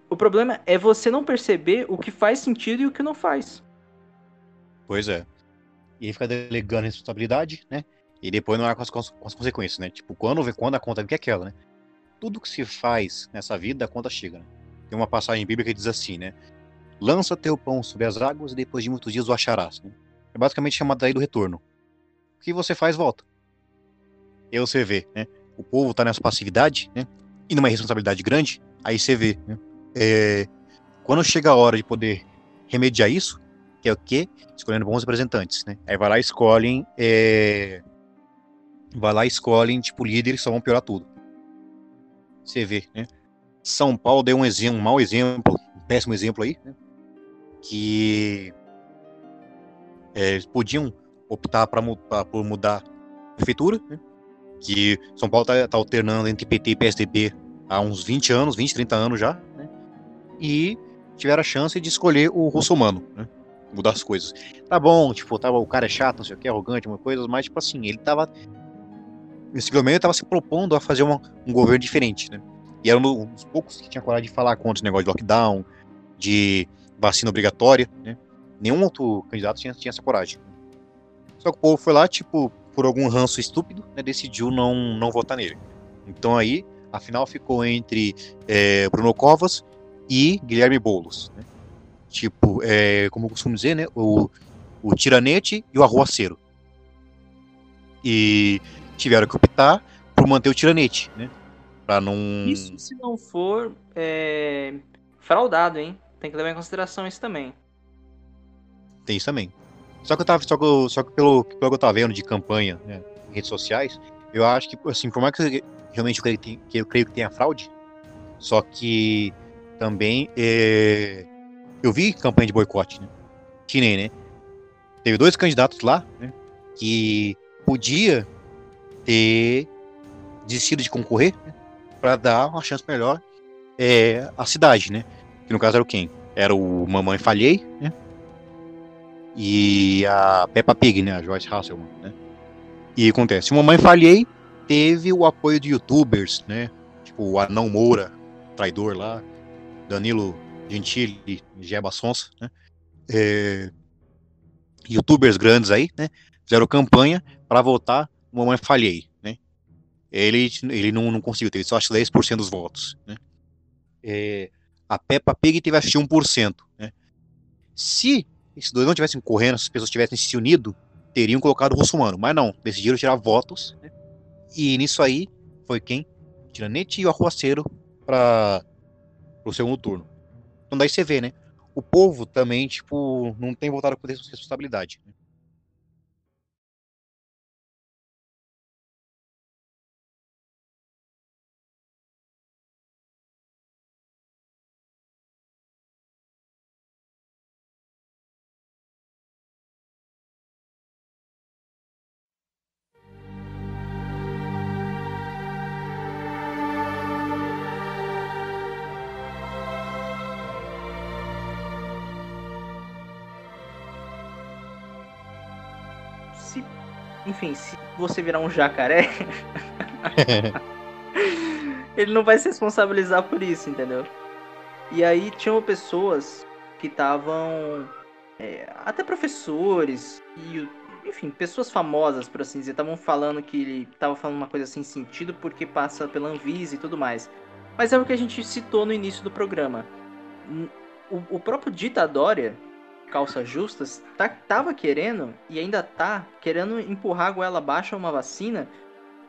O problema é você não perceber o que faz sentido e o que não faz. Pois é. E aí fica delegando responsabilidade, né? E depois não é com as, com as consequências, né? Tipo, quando, quando a conta que é aquela, né? Tudo que se faz nessa vida, a conta chega, né? Tem uma passagem bíblica que diz assim, né? Lança teu pão sobre as águas e depois de muitos dias o acharás. Né? É basicamente chamado aí do retorno. O que você faz, volta. E aí você vê, né? O povo tá nessa passividade, né? E numa responsabilidade grande, aí você vê, né? É, quando chega a hora de poder remediar isso, que é o quê? Escolhendo bons representantes, né? Aí vai lá e escolhem. É, vai lá e escolhem, tipo, líderes que só vão piorar tudo. Você vê, né? São Paulo deu um exemplo, um mau exemplo, um péssimo exemplo aí, né? Que é, eles podiam optar para por mudar prefeitura, né? que São Paulo está tá alternando entre PT e PSDB há uns 20 anos, 20, 30 anos já, né? e tiveram a chance de escolher o russomano, né? mudar as coisas. Tá bom, tipo, tava, o cara é chato, não sei o que, arrogante, uma coisa, mas, tipo assim, ele tava. Ele tava se propondo a fazer uma, um governo diferente, né? E era um dos poucos que tinha coragem de falar contra esse negócio de lockdown, de vacina obrigatória, né? Nenhum outro candidato tinha, tinha essa coragem. Só que o povo foi lá, tipo, por algum ranço estúpido, né, decidiu não, não votar nele. Então aí, a final ficou entre é, Bruno Covas e Guilherme Boulos. Né? Tipo, é, como eu costumo dizer, né, o, o tiranete e o arruaceiro. E tiveram que optar por manter o tiranete, né? Pra não. Isso se não for é, fraudado, hein? Tem que levar em consideração isso também. Tem isso também. Só que eu tava, só que, eu, só que pelo, pelo que eu tava vendo de campanha né, em redes sociais, eu acho que, assim, por mais que realmente eu creio que, que eu creio que tenha fraude, só que também é, eu vi campanha de boicote, né? Nem, né? Teve dois candidatos lá, né? Que podia ter desistido de concorrer né, para dar uma chance melhor é, à cidade, né? Que no caso era o quem? Era o Mamãe Falhei, né? E a Peppa Pig, né? A Joyce Hasselman, né? E acontece, o Mamãe Falhei teve o apoio de youtubers, né? Tipo o Anão Moura, traidor lá, Danilo Gentili, Geba Sonsa, né? É, youtubers grandes aí, né? Fizeram campanha para votar no Mamãe Falhei, né? Ele, ele não, não conseguiu, teve só acho 10% dos votos, né? É, a Peppa Pig teve acho 1%, né? Se esses dois não tivessem correndo, se as pessoas tivessem se unido, teriam colocado o Russomano, mas não, decidiram tirar votos, né? E nisso aí foi quem? Tiranete e o Arruaceiro para o segundo turno. Então daí você vê, né? O povo também, tipo, não tem voltado com responsabilidade. Né? Se você virar um jacaré, ele não vai se responsabilizar por isso, entendeu? E aí tinham pessoas que estavam. É, até professores e enfim, pessoas famosas, por assim dizer, estavam falando que ele estava falando uma coisa sem sentido porque passa pela Anvisa e tudo mais. Mas é o que a gente citou no início do programa. O, o próprio Ditadória, calças justas, tá, tava querendo e ainda tá querendo empurrar a goela abaixo uma vacina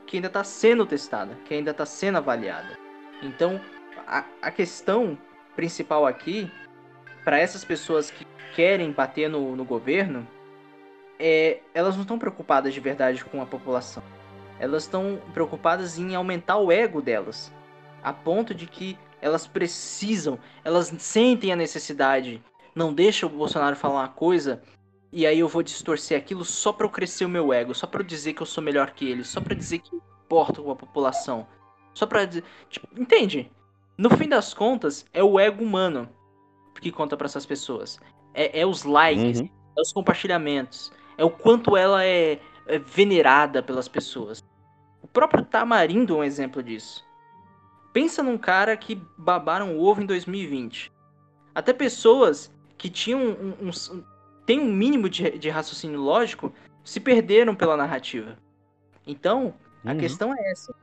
que ainda está sendo testada, que ainda está sendo avaliada. Então, a, a questão principal aqui, para essas pessoas que querem bater no, no governo, é, elas não estão preocupadas de verdade com a população. Elas estão preocupadas em aumentar o ego delas, a ponto de que elas precisam, elas sentem a necessidade não deixa o Bolsonaro falar uma coisa e aí eu vou distorcer aquilo só para eu crescer o meu ego, só para eu dizer que eu sou melhor que ele, só para dizer que eu importo com a população. Só para dizer, tipo, entende? No fim das contas, é o ego humano que conta para essas pessoas. É, é os likes, uhum. é os compartilhamentos, é o quanto ela é, é venerada pelas pessoas. O próprio Tamarindo é um exemplo disso. Pensa num cara que babaram o ovo em 2020. Até pessoas que tinham um, um, um tem um mínimo de, de, raciocínio lógico se perderam pela narrativa. Então, a uhum. questão é essa.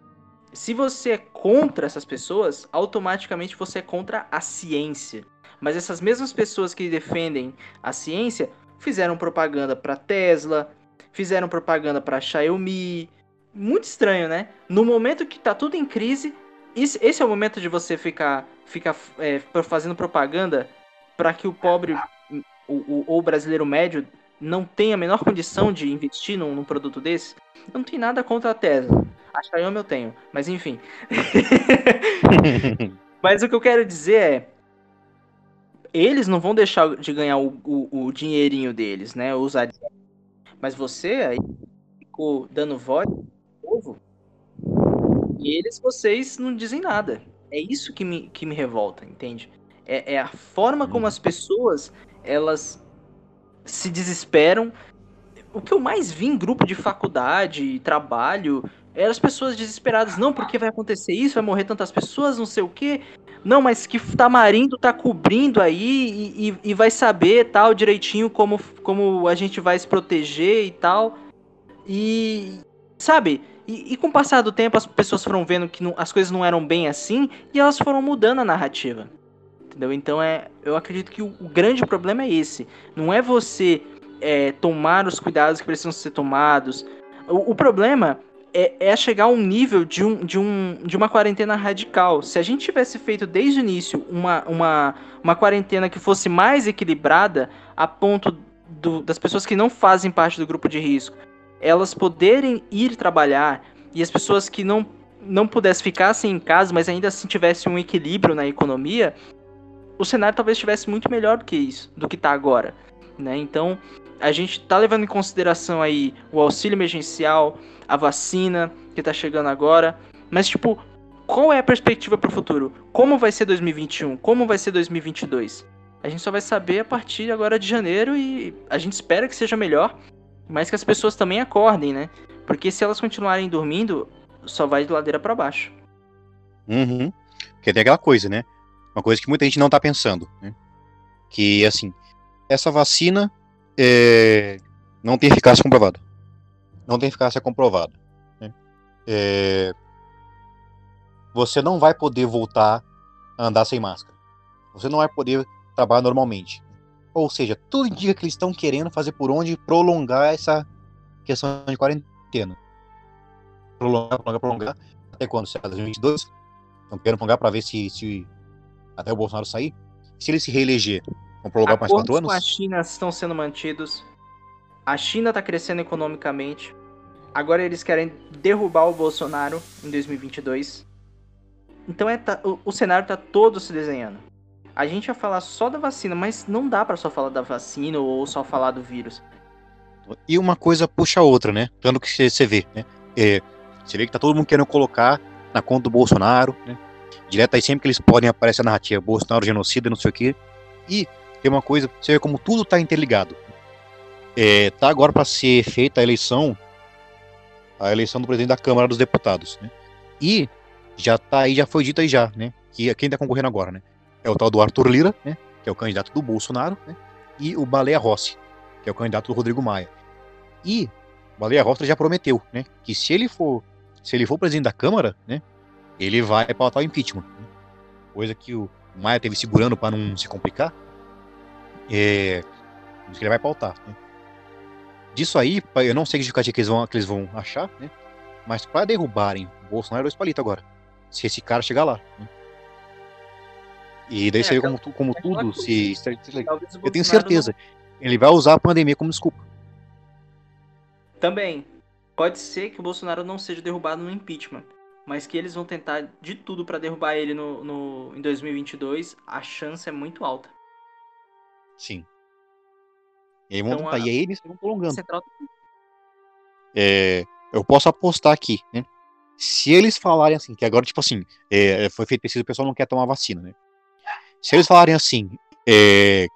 Se você é contra essas pessoas, automaticamente você é contra a ciência. Mas essas mesmas pessoas que defendem a ciência fizeram propaganda para Tesla, fizeram propaganda para Xiaomi. Muito estranho, né? No momento que tá tudo em crise, esse é o momento de você ficar, ficar é, fazendo propaganda para que o pobre ou o, brasileiro médio não tenha a menor condição de investir num, num, produto desse, eu não tenho nada contra a Tesla. A Xiaomi eu tenho, mas enfim. mas o que eu quero dizer é, eles não vão deixar de ganhar o, o, o dinheirinho deles, né? Usar. Mas você aí ficou dando voz ao povo, e eles, vocês, não dizem nada. É isso que me, que me revolta, entende? É, é a forma como as pessoas, elas se desesperam. O que eu mais vi em grupo de faculdade, trabalho, eram as pessoas desesperadas. Não, porque vai acontecer isso, vai morrer tantas pessoas, não sei o quê. Não, mas que Tamarindo tá cobrindo aí e, e, e, vai saber tal direitinho como, como a gente vai se proteger e tal. E, sabe, e, e, com o passar do tempo, as pessoas foram vendo que não, as coisas não eram bem assim e elas foram mudando a narrativa. Entendeu? Então é, eu acredito que o, o grande problema é esse. Não é você é, tomar os cuidados que precisam ser tomados. O, o problema é, é, chegar a um nível de, um, de, um, de uma quarentena radical. Se a gente tivesse feito desde o início uma, uma, uma quarentena que fosse mais equilibrada, a ponto do, das pessoas que não fazem parte do grupo de risco elas poderem ir trabalhar e as pessoas que não, não pudessem ficar assim em casa, mas ainda assim tivessem um equilíbrio na economia, o cenário talvez estivesse muito melhor do que isso, do que está agora. Né? Então, a gente está levando em consideração aí o auxílio emergencial, a vacina que está chegando agora, mas tipo, qual é a perspectiva para o futuro? Como vai ser 2021? Como vai ser 2022? A gente só vai saber a partir agora de janeiro e a gente espera que seja melhor, mas que as pessoas também acordem, né? Porque se elas continuarem dormindo, só vai de ladeira para baixo. Uhum. Porque tem aquela coisa, né? Uma coisa que muita gente não tá pensando, né? Que, assim, essa vacina é... não tem eficácia comprovada. Não tem eficácia comprovada. Né? É... Você não vai poder voltar a andar sem máscara. Você não vai poder trabalhar normalmente. Ou seja, tudo indica que eles estão querendo fazer por onde prolongar essa questão de quarentena. Prolongar, prolongar, prolongar. Até quando? Será 2022? Estão querendo prolongar para ver se, se até o Bolsonaro sair. Se ele se reeleger, vão prolongar mais quatro anos? com a China estão sendo mantidos. A China está crescendo economicamente. Agora eles querem derrubar o Bolsonaro em 2022. Então é, tá, o, o cenário está todo se desenhando a gente ia falar só da vacina, mas não dá para só falar da vacina ou só falar do vírus. E uma coisa puxa a outra, né? Tanto que você vê, né? É, você vê que tá todo mundo querendo colocar na conta do Bolsonaro, né? Direto aí sempre que eles podem aparecer a narrativa Bolsonaro genocida, não sei o quê. E tem uma coisa, você vê como tudo tá interligado. É, tá agora para ser feita a eleição, a eleição do presidente da Câmara dos Deputados, né? E já tá aí, já foi dito aí já, né? Que quem tá concorrendo agora, né? é o tal do Arthur Lira, né, que é o candidato do Bolsonaro, né, e o Baleia Rossi, que é o candidato do Rodrigo Maia. E o Baleia Rossi já prometeu, né, que se ele for, se ele for presidente da Câmara, né, ele vai pautar o impeachment. Coisa que o Maia teve segurando para não se complicar. É, que ele vai pautar. Né. Disso aí, eu não sei que justificativa que eles vão, que eles vão achar, né, mas para derrubarem o Bolsonaro é dois palitos agora. Se esse cara chegar lá. Né. E daí é, você vê como, como tudo se. Eu tenho certeza. Não... Ele vai usar a pandemia como desculpa. Também. Pode ser que o Bolsonaro não seja derrubado no impeachment. Mas que eles vão tentar de tudo para derrubar ele no, no, em 2022, a chance é muito alta. Sim. E aí, então, a... e aí eles estão prolongando. Central... É, eu posso apostar aqui, né? Se eles falarem assim, que agora, tipo assim, é, foi feito pesquisa, o pessoal não quer tomar vacina, né? Se eles falarem assim, é,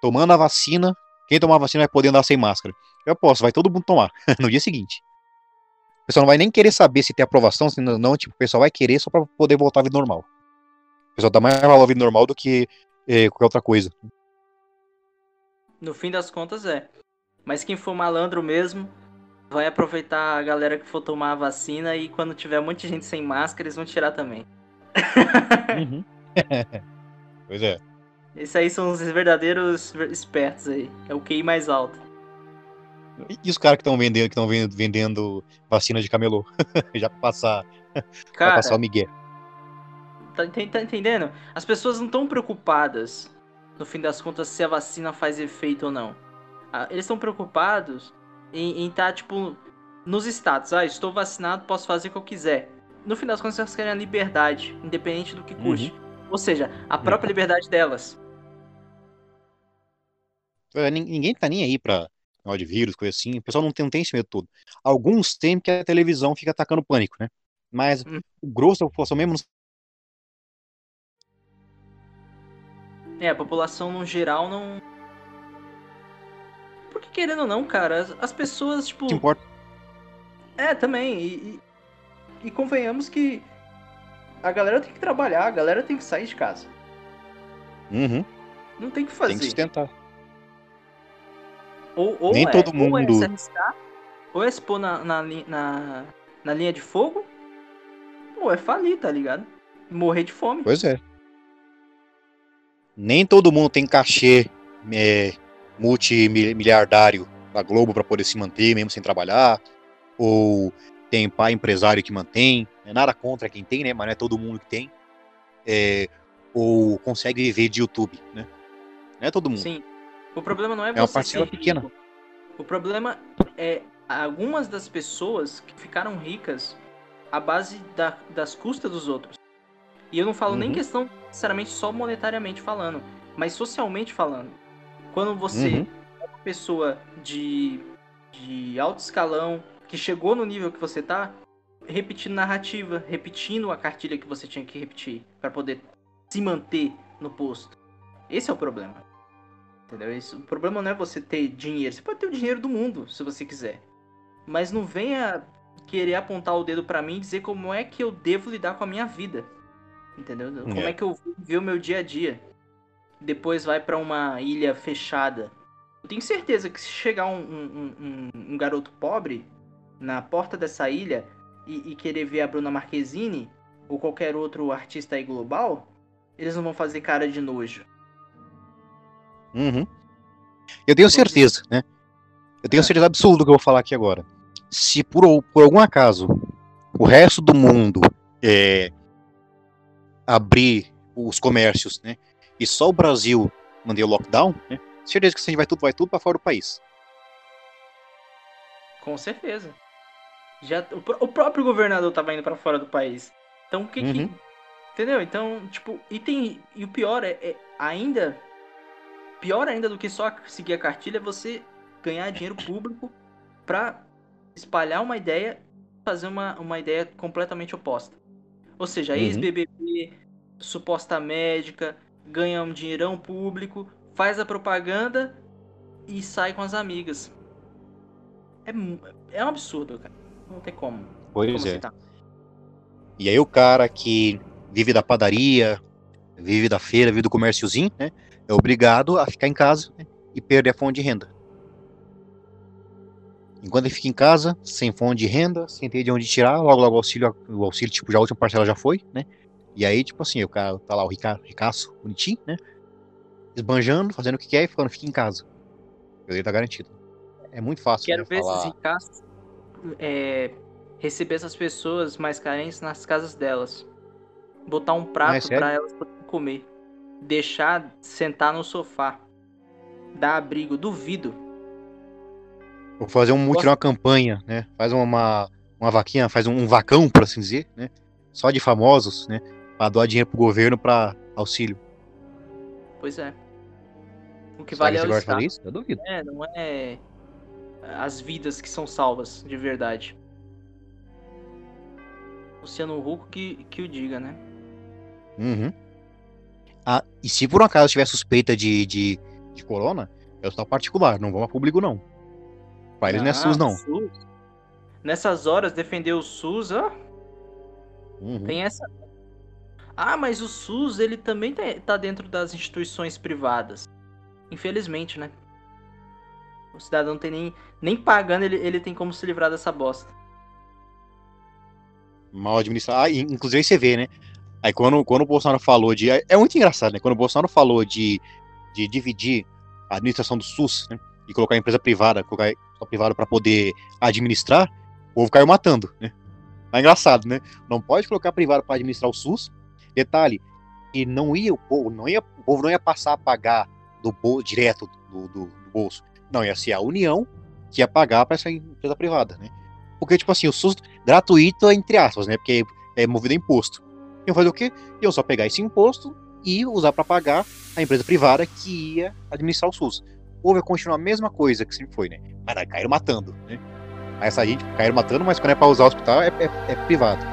tomando a vacina, quem tomar a vacina vai poder andar sem máscara. Eu posso, vai todo mundo tomar no dia seguinte. O pessoal não vai nem querer saber se tem aprovação, se não, tipo, o pessoal vai querer só para poder voltar à vida normal. O pessoal dá mais valor à vida normal do que é, qualquer outra coisa. No fim das contas é. Mas quem for malandro mesmo, vai aproveitar a galera que for tomar a vacina e quando tiver um monte de gente sem máscara, eles vão tirar também. Uhum. Pois é. Esses aí são os verdadeiros espertos aí. É o QI mais alto. E os caras que estão vendendo, que estão vendendo vacina de camelô? Já pra passar. Cara, pra passar o Miguel. Tá, tá entendendo? As pessoas não estão preocupadas, no fim das contas, se a vacina faz efeito ou não. Ah, eles estão preocupados em estar, tá, tipo, nos status. Ah, estou vacinado, posso fazer o que eu quiser. No fim das contas, elas querem a liberdade, independente do que custe. Uhum. Ou seja, a própria liberdade delas. Ninguém tá nem aí pra, negócio de vírus, coisa assim. O pessoal não tem, não tem esse medo todo. Alguns temem que a televisão fica atacando pânico, né? Mas hum. o grosso da população mesmo É, a população no geral não. Porque querendo ou não, cara, as, as pessoas, tipo. Que importa. É, também. E, e, e, convenhamos que a galera tem que trabalhar, a galera tem que sair de casa. Uhum. Não tem que fazer. Tem que tentar. Ou, ou Nem é, todo mundo. Ou é se arriscar, ou é se pôr na, na, na, na linha de fogo, ou é falir, tá ligado? Morrer de fome. Pois é nem todo mundo tem cachê é, multimiliardário da Globo para poder se manter mesmo sem trabalhar, ou tem pai empresário que mantém, é nada contra quem tem, né, mas não é todo mundo que tem, é, ou consegue viver de YouTube, né? Não é todo mundo. Sim. O problema não é, é uma parcela pequena. O problema é algumas das pessoas que ficaram ricas à base da, das custas dos outros. E eu não falo uhum. nem questão necessariamente só monetariamente falando, mas socialmente falando. Quando você uhum. é uma pessoa de, de alto escalão, que chegou no nível que você tá, repetindo narrativa, repetindo a cartilha que você tinha que repetir para poder se manter no posto. Esse é o problema. Entendeu? Isso, o problema não é você ter dinheiro. Você pode ter o dinheiro do mundo, se você quiser. Mas não venha querer apontar o dedo para mim e dizer como é que eu devo lidar com a minha vida. Entendeu? Como é, é que eu vou ver o meu dia a dia? Depois vai para uma ilha fechada. Eu tenho certeza que se chegar um, um, um, um garoto pobre na porta dessa ilha e, e, querer ver a Bruna Marquezine ou qualquer outro artista aí global, eles não vão fazer cara de nojo. Uhum. Eu tenho certeza, né? Eu tenho é. certeza absoluta do que eu vou falar aqui agora. Se por, por algum acaso o resto do mundo é, abrir os comércios, né? E só o Brasil mandei o lockdown, né? Certeza que a gente vai tudo, vai tudo para fora do país. Com certeza. Já o, o próprio governador tava indo para fora do país. Então o que, uhum. que entendeu? Então tipo e tem e o pior é, é, ainda pior ainda do que só seguir a cartilha é você ganhar dinheiro público para espalhar uma ideia, fazer uma, uma ideia completamente oposta. Ou seja, uhum. ex-BBB, suposta médica, ganha um dinheirão público, faz a propaganda e sai com as amigas. É, é um absurdo, cara. Não tem como. Pois como é. Citar. E aí o cara que vive da padaria, vive da feira, vive do comérciozinho, né? É obrigado a ficar em casa né, e perder a fonte de renda. Enquanto ele fica em casa, sem fonte de renda, sem ter de onde tirar, logo logo o auxílio, o auxílio, tipo, já a última parcela já foi, né? E aí, tipo assim, o cara tá lá, o rica, ricaço, bonitinho, né? Esbanjando, fazendo o que quer e falando, fica em casa. Ele tá garantido. É muito fácil. Quero né, ver falar... esses ricaços é, receber essas pessoas mais carentes nas casas delas. Botar um prato é para elas poderem comer. Deixar sentar no sofá. Dar abrigo. Duvido Vou fazer um mutirão, uma campanha, né? Faz uma, uma vaquinha, faz um, um, vacão, por assim dizer, né? Só de famosos, né? Pra doar dinheiro pro governo para auxílio. Pois é. O que vale é o Estado. Isso? Eu duvido. É, não é as vidas que são salvas, de verdade. Luciano Huck que, que o diga, né? Uhum. Ah, e se por um acaso tiver suspeita de, de, de corona, é hospital particular, não vão a público não. Pra eles ah, não é SUS, não. SUS. Nessas horas, defender o SUS, ó. Uhum. Tem essa. Ah, mas o SUS, ele também tá, tá dentro das instituições privadas. Infelizmente, né? O cidadão tem nem, nem pagando, ele, ele tem como se livrar dessa bosta. Mal administrado. Ah, inclusive você vê, né? Aí quando, quando o Bolsonaro falou de. É muito engraçado, né? Quando o Bolsonaro falou de, de dividir a administração do SUS, né? E colocar a empresa privada, colocar privado para poder administrar, o povo caiu matando, né? É engraçado, né? Não pode colocar privado para administrar o SUS. Detalhe, e não ia o povo, não ia, o povo não ia passar a pagar do bolso, direto do, do, do, bolso. Não, ia ser a União que ia pagar para essa empresa privada, né? Porque, tipo assim, o SUS gratuito, entre aspas, né? Porque é movido a imposto. Iam fazer o quê? Iam só pegar esse imposto e usar para pagar a empresa privada que ia administrar o SUS. Ou vai continuar a mesma coisa que sempre foi, né? Mas caíram matando, né? Essa gente caíram matando, mas quando é pra usar o hospital é, é, é privado?